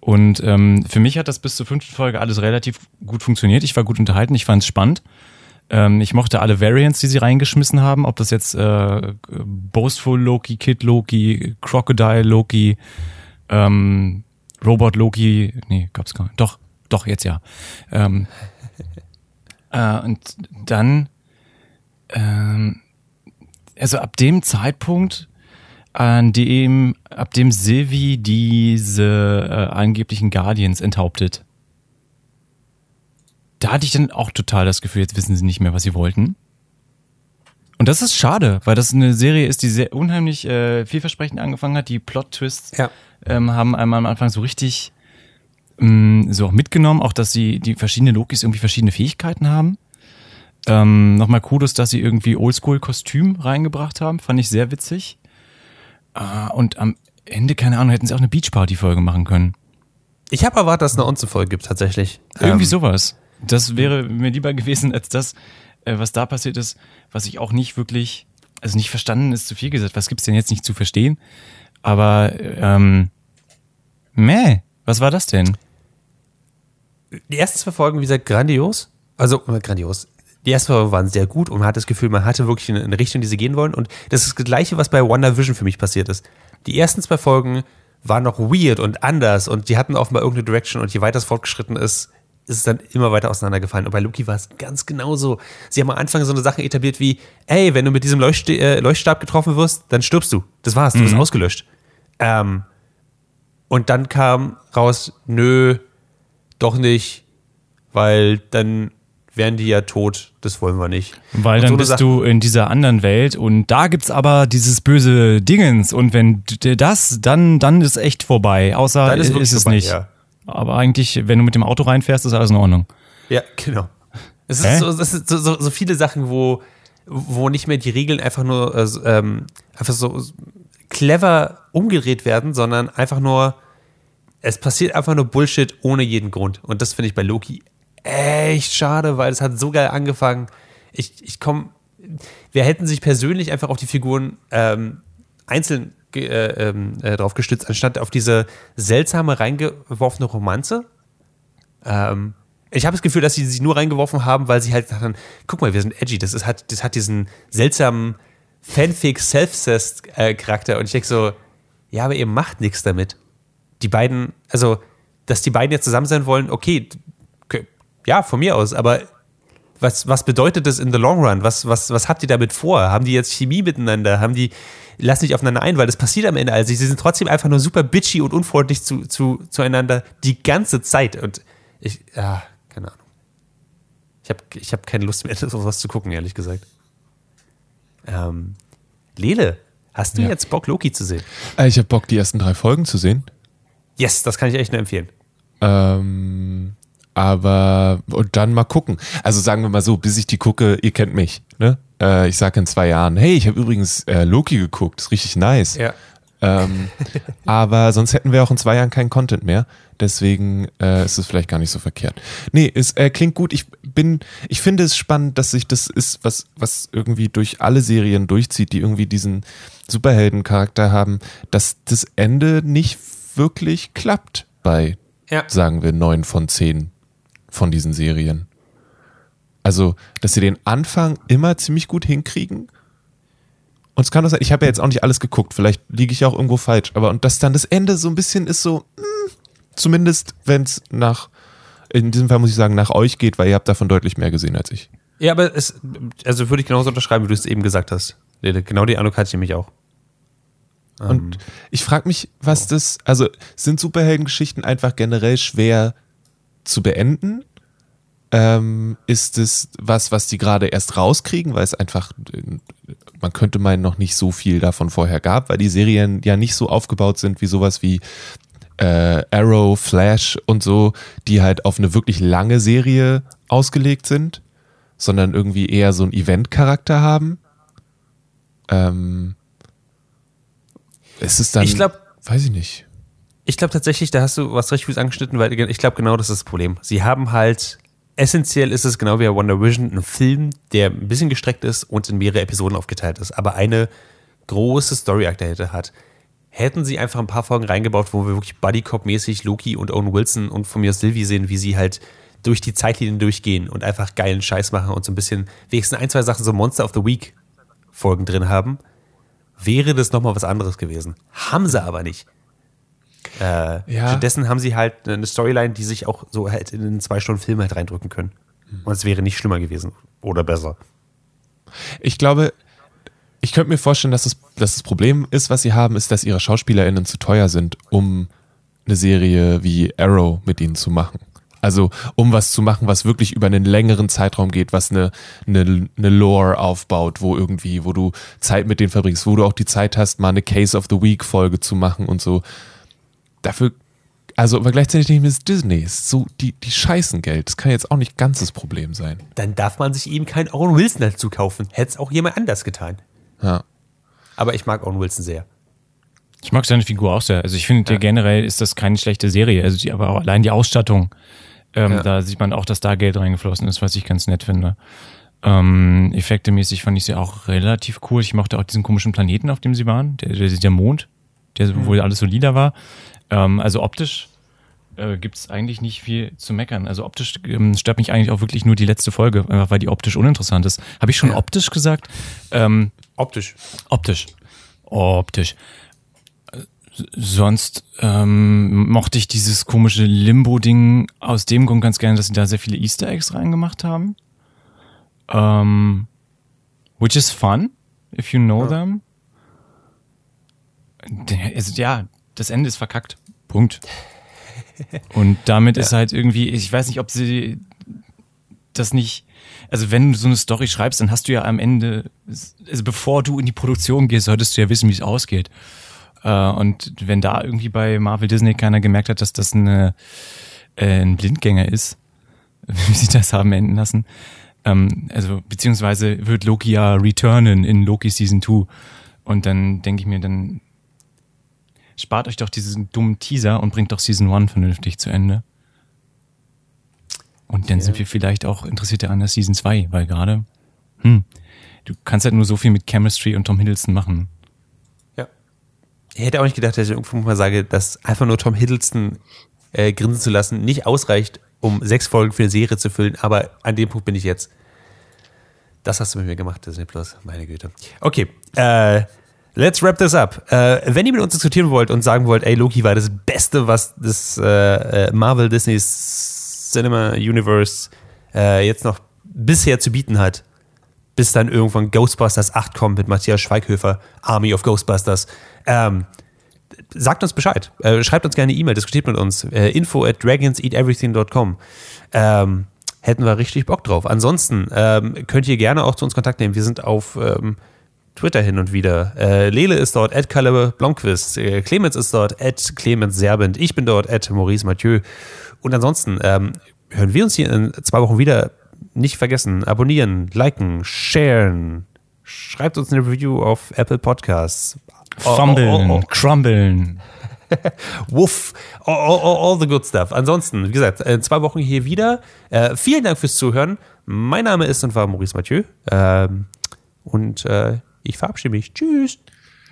Und ähm, für mich hat das bis zur fünften Folge alles relativ gut funktioniert. Ich war gut unterhalten, ich fand es spannend. Ähm, ich mochte alle Variants, die sie reingeschmissen haben, ob das jetzt äh, Boastful Loki, Kid Loki, Crocodile Loki, ähm, Robot Loki, nee, gab's gar nicht. Doch, doch, jetzt ja. Ähm, äh, und dann, ähm, also ab dem Zeitpunkt, an dem, ab dem Sylvie diese äh, angeblichen Guardians enthauptet, da hatte ich dann auch total das Gefühl, jetzt wissen sie nicht mehr, was sie wollten. Und das ist schade, weil das eine Serie ist, die sehr unheimlich äh, vielversprechend angefangen hat. Die Plot-Twists Ja. ähm, haben einmal am Anfang so richtig mh, so auch mitgenommen, auch dass sie die verschiedenen Lokis irgendwie verschiedene Fähigkeiten haben. Ähm, Nochmal Kudos, dass sie irgendwie Oldschool-Kostüm reingebracht haben, fand ich sehr witzig. Ah, und am Ende, keine Ahnung, hätten sie auch eine Beachparty-Folge machen können. Ich habe erwartet, dass es eine Onzen-Folge gibt, tatsächlich. Irgendwie Ähm, sowas. Das wäre mir lieber gewesen als das, äh, was da passiert ist, was ich auch nicht wirklich, also nicht verstanden ist zu viel gesagt. Was gibt's denn jetzt nicht zu verstehen? Aber, ähm, meh, was war das denn? Die ersten zwei Folgen, wie gesagt, grandios. Also, grandios. Die ersten Folgen waren sehr gut und man hat das Gefühl, man hatte wirklich eine, eine Richtung, die sie gehen wollen. Und das ist das Gleiche, was bei WandaVision für mich passiert ist. Die ersten zwei Folgen waren noch weird und anders und die hatten offenbar irgendeine Direction und je weiter es fortgeschritten ist, ist es dann immer weiter auseinandergefallen. Und bei Loki war es ganz genauso. Sie haben am Anfang so eine Sache etabliert wie, ey, wenn du mit diesem Leuchtste äh, Leuchtstab getroffen wirst, dann stirbst du. Das war's, du bist ausgelöscht. Ähm, und dann kam raus, nö, doch nicht, weil dann wären die ja tot. Das wollen wir nicht. Weil dann so bist Sache- du in dieser anderen Welt und da gibt's aber dieses böse Dingens und wenn das, dann, dann ist echt vorbei. Außer Dann ist ist, es vorbei, nicht. ja. Aber eigentlich, wenn du mit dem Auto reinfährst, ist alles in Ordnung. Ja, genau. Es ist, so, es ist so, so, so viele Sachen, wo, wo nicht mehr die Regeln einfach nur äh, so, ähm, einfach so clever umgedreht werden, sondern einfach nur, es passiert einfach nur Bullshit ohne jeden Grund. Und das finde ich bei Loki echt schade, weil es hat so geil angefangen. Ich, ich komme, wir hätten sich persönlich einfach auf die Figuren ähm, einzeln äh, ähm, äh, drauf gestützt, anstatt auf diese seltsame reingeworfene Romanze. Ähm, ich habe das Gefühl, dass sie sie nur reingeworfen haben, weil sie halt dachten, guck mal, wir sind edgy. Das, ist, hat, das hat diesen seltsamen Fanfic-Self-Cest-Charakter. Und ich denke so, ja, aber ihr macht nichts damit. Die beiden, also, dass die beiden jetzt zusammen sein wollen, okay, ja, von mir aus, aber was, was bedeutet das in the long run? Was, was, was habt ihr damit vor? Haben die jetzt Chemie miteinander? Haben die, lassen sich aufeinander ein? Weil das passiert am Ende. Also, sie sind trotzdem einfach nur super bitchy und unfreundlich zu, zu, zueinander die ganze Zeit. Und ich, ja, keine Ahnung. Ich habe ich hab keine Lust mehr, sowas zu gucken, ehrlich gesagt. Ähm, Lele, hast du Ja. jetzt Bock, Loki zu sehen? Äh, Ich habe Bock, die ersten drei Folgen zu sehen. Yes, das kann ich echt nur empfehlen. Ähm, aber und dann mal gucken. Also sagen wir mal so, bis ich die gucke, ihr kennt mich. Ne? Äh, ich sage in zwei Jahren, hey, ich habe übrigens äh, Loki geguckt, ist richtig nice. Ja. Ähm, aber sonst hätten wir auch in zwei Jahren keinen Content mehr. Deswegen äh, ist es vielleicht gar nicht so verkehrt. Nee, es äh, klingt gut. Ich bin, ich finde es spannend, dass sich das ist, was, was irgendwie durch alle Serien durchzieht, die irgendwie diesen Superheldencharakter haben, dass das Ende nicht wirklich klappt bei, Ja. sagen wir, neun von zehn von diesen Serien. Also, dass sie den Anfang immer ziemlich gut hinkriegen. Und es kann auch sein, ich habe ja jetzt auch nicht alles geguckt, vielleicht liege ich auch irgendwo falsch, aber und dass dann das Ende so ein bisschen ist so, mh, zumindest wenn es nach, in diesem Fall muss ich sagen, nach euch geht, weil ihr habt davon deutlich mehr gesehen als ich. Ja, aber es, also würde ich genauso unterschreiben, wie du es eben gesagt hast. Genau die Eindruck hatte ich nämlich auch. Und ich frage mich, was das, also sind Superheldengeschichten einfach generell schwer zu beenden? Ähm, ist es was, was die gerade erst rauskriegen, weil es einfach, man könnte meinen, noch nicht so viel davon vorher gab, weil die Serien ja nicht so aufgebaut sind wie sowas wie äh, Arrow, Flash und so, die halt auf eine wirklich lange Serie ausgelegt sind, sondern irgendwie eher so einen Event-Charakter haben. Ähm, ist es dann, Ich glaub- weiß ich nicht. Ich glaube tatsächlich, da hast du was richtig Gutes angeschnitten, weil ich glaube genau das ist das Problem. Sie haben halt, essentiell ist es genau wie Wonder Vision, ein Film, der ein bisschen gestreckt ist und in mehrere Episoden aufgeteilt ist, aber eine große Story-Arc dahinter hat. Hätten sie einfach ein paar Folgen reingebaut, wo wir wirklich Buddy-Cop-mäßig Loki und Owen Wilson und von mir aus Sylvie sehen, wie sie halt durch die Zeitlinien durchgehen und einfach geilen Scheiß machen und so ein bisschen wenigstens ein, zwei Sachen so Monster of the Week Folgen drin haben, wäre das nochmal was anderes gewesen. Haben sie aber nicht. Äh, Ja. Stattdessen haben sie halt eine Storyline, die sich auch so halt in einen zwei Stunden Film halt reindrücken können. Und es wäre nicht schlimmer gewesen oder besser. Ich glaube, ich könnte mir vorstellen, dass das, dass das Problem ist, was sie haben, ist, dass ihre SchauspielerInnen zu teuer sind, um eine Serie wie Arrow mit ihnen zu machen. Also um was zu machen, was wirklich über einen längeren Zeitraum geht, was eine, eine, eine Lore aufbaut, wo irgendwie, wo du Zeit mit denen verbringst, wo du auch die Zeit hast, mal eine Case of the Week Folge zu machen und so. Dafür, also aber gleichzeitig es ist Disney, ist so, die, die scheißen Geld. Das kann jetzt auch nicht ganz das Problem sein. Dann darf man sich eben keinen Owen Wilson dazu kaufen. Hätte es auch jemand anders getan. Ja. Aber ich mag Owen Wilson sehr. Ich mag seine Figur auch sehr. Also ich finde generell ist das keine schlechte Serie. Also die, aber auch allein die Ausstattung, ähm, Ja. da sieht man auch, dass da Geld reingeflossen ist, was ich ganz nett finde. Ähm, effektemäßig fand ich sie auch relativ cool. Ich mochte auch diesen komischen Planeten, auf dem sie waren, der, der, der Mond, der, wo alles so lila war. Ähm, also optisch äh, gibt es eigentlich nicht viel zu meckern. Also optisch ähm, stört mich eigentlich auch wirklich nur die letzte Folge, einfach weil die optisch uninteressant ist. Habe ich schon optisch gesagt? Ähm, Optisch. Optisch. Optisch. Äh, Sonst ähm, mochte ich dieses komische Limbo-Ding aus dem Grund ganz gerne, dass sie da sehr viele Easter Eggs reingemacht haben. Ähm, which is fun, if you know them. Der- Also, ja, das Ende ist verkackt. Punkt. Und damit ist halt irgendwie, ich weiß nicht, ob sie das nicht, also wenn du so eine Story schreibst, dann hast du ja am Ende, also bevor du in die Produktion gehst, solltest du ja wissen, wie es ausgeht. Äh, Und wenn da irgendwie bei Marvel Disney keiner gemerkt hat, dass das eine, äh, ein Blindgänger ist, wie sie das haben enden lassen, ähm, also beziehungsweise wird Loki ja returnen in Loki Season 2 und dann denke ich mir, dann spart euch doch diesen dummen Teaser und bringt doch Season 1 vernünftig zu Ende. Und dann sind wir vielleicht auch interessiert an der Season 2, weil gerade, hm, du kannst halt nur so viel mit Chemistry und Tom Hiddleston machen. Ja. Ich hätte auch nicht gedacht, dass ich irgendwo mal sage, dass einfach nur Tom Hiddleston äh, grinsen zu lassen nicht ausreicht, um sechs Folgen für eine Serie zu füllen, aber an dem Punkt bin ich jetzt. Das hast du mit mir gemacht, Disney Plus. Meine Güte. Okay, äh, let's wrap this up. Äh, wenn ihr mit uns diskutieren wollt und sagen wollt, ey, Loki war das Beste, was das äh, äh, Marvel Disney Cinema Universe äh, jetzt noch bisher zu bieten hat, bis dann irgendwann Ghostbusters 8 kommt mit Matthias Schweighöfer, Army of Ghostbusters. Ähm, sagt uns Bescheid. Äh, schreibt uns gerne eine E-Mail, diskutiert mit uns. Äh, info at dragonseateverything.com. Ähm, hätten wir richtig Bock drauf. Ansonsten ähm, könnt ihr gerne auch zu uns Kontakt nehmen. Wir sind auf ähm, Twitter hin und wieder. Äh, Lele ist dort, at Kalle Blomqvist. Äh, Clemens ist dort, at Clemens Serbent. Ich bin dort, at Maurice Mathieu. Und ansonsten ähm, hören wir uns hier in zwei Wochen wieder. Nicht vergessen, abonnieren, liken, sharen. Schreibt uns eine Review auf Apple Podcasts. Oh, Fumbeln, oh, oh, oh. crumbeln. Wuff, all, all, all, all the good stuff. Ansonsten, wie gesagt, in zwei Wochen hier wieder. Äh, vielen Dank fürs Zuhören. Mein Name ist und war Maurice Mathieu. Ähm, und äh, ich verabschiede mich. Tschüss.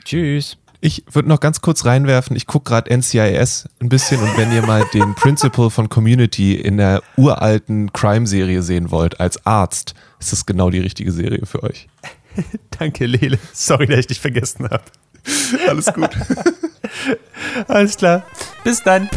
Tschüss. Ich würde noch ganz kurz reinwerfen, ich gucke gerade NCIS ein bisschen und wenn ihr mal den Principal von Community in der uralten Crime-Serie sehen wollt, als Arzt, ist das genau die richtige Serie für euch. Danke, Lele. Sorry, dass ich dich vergessen habe. Alles gut. Alles klar. Bis dann.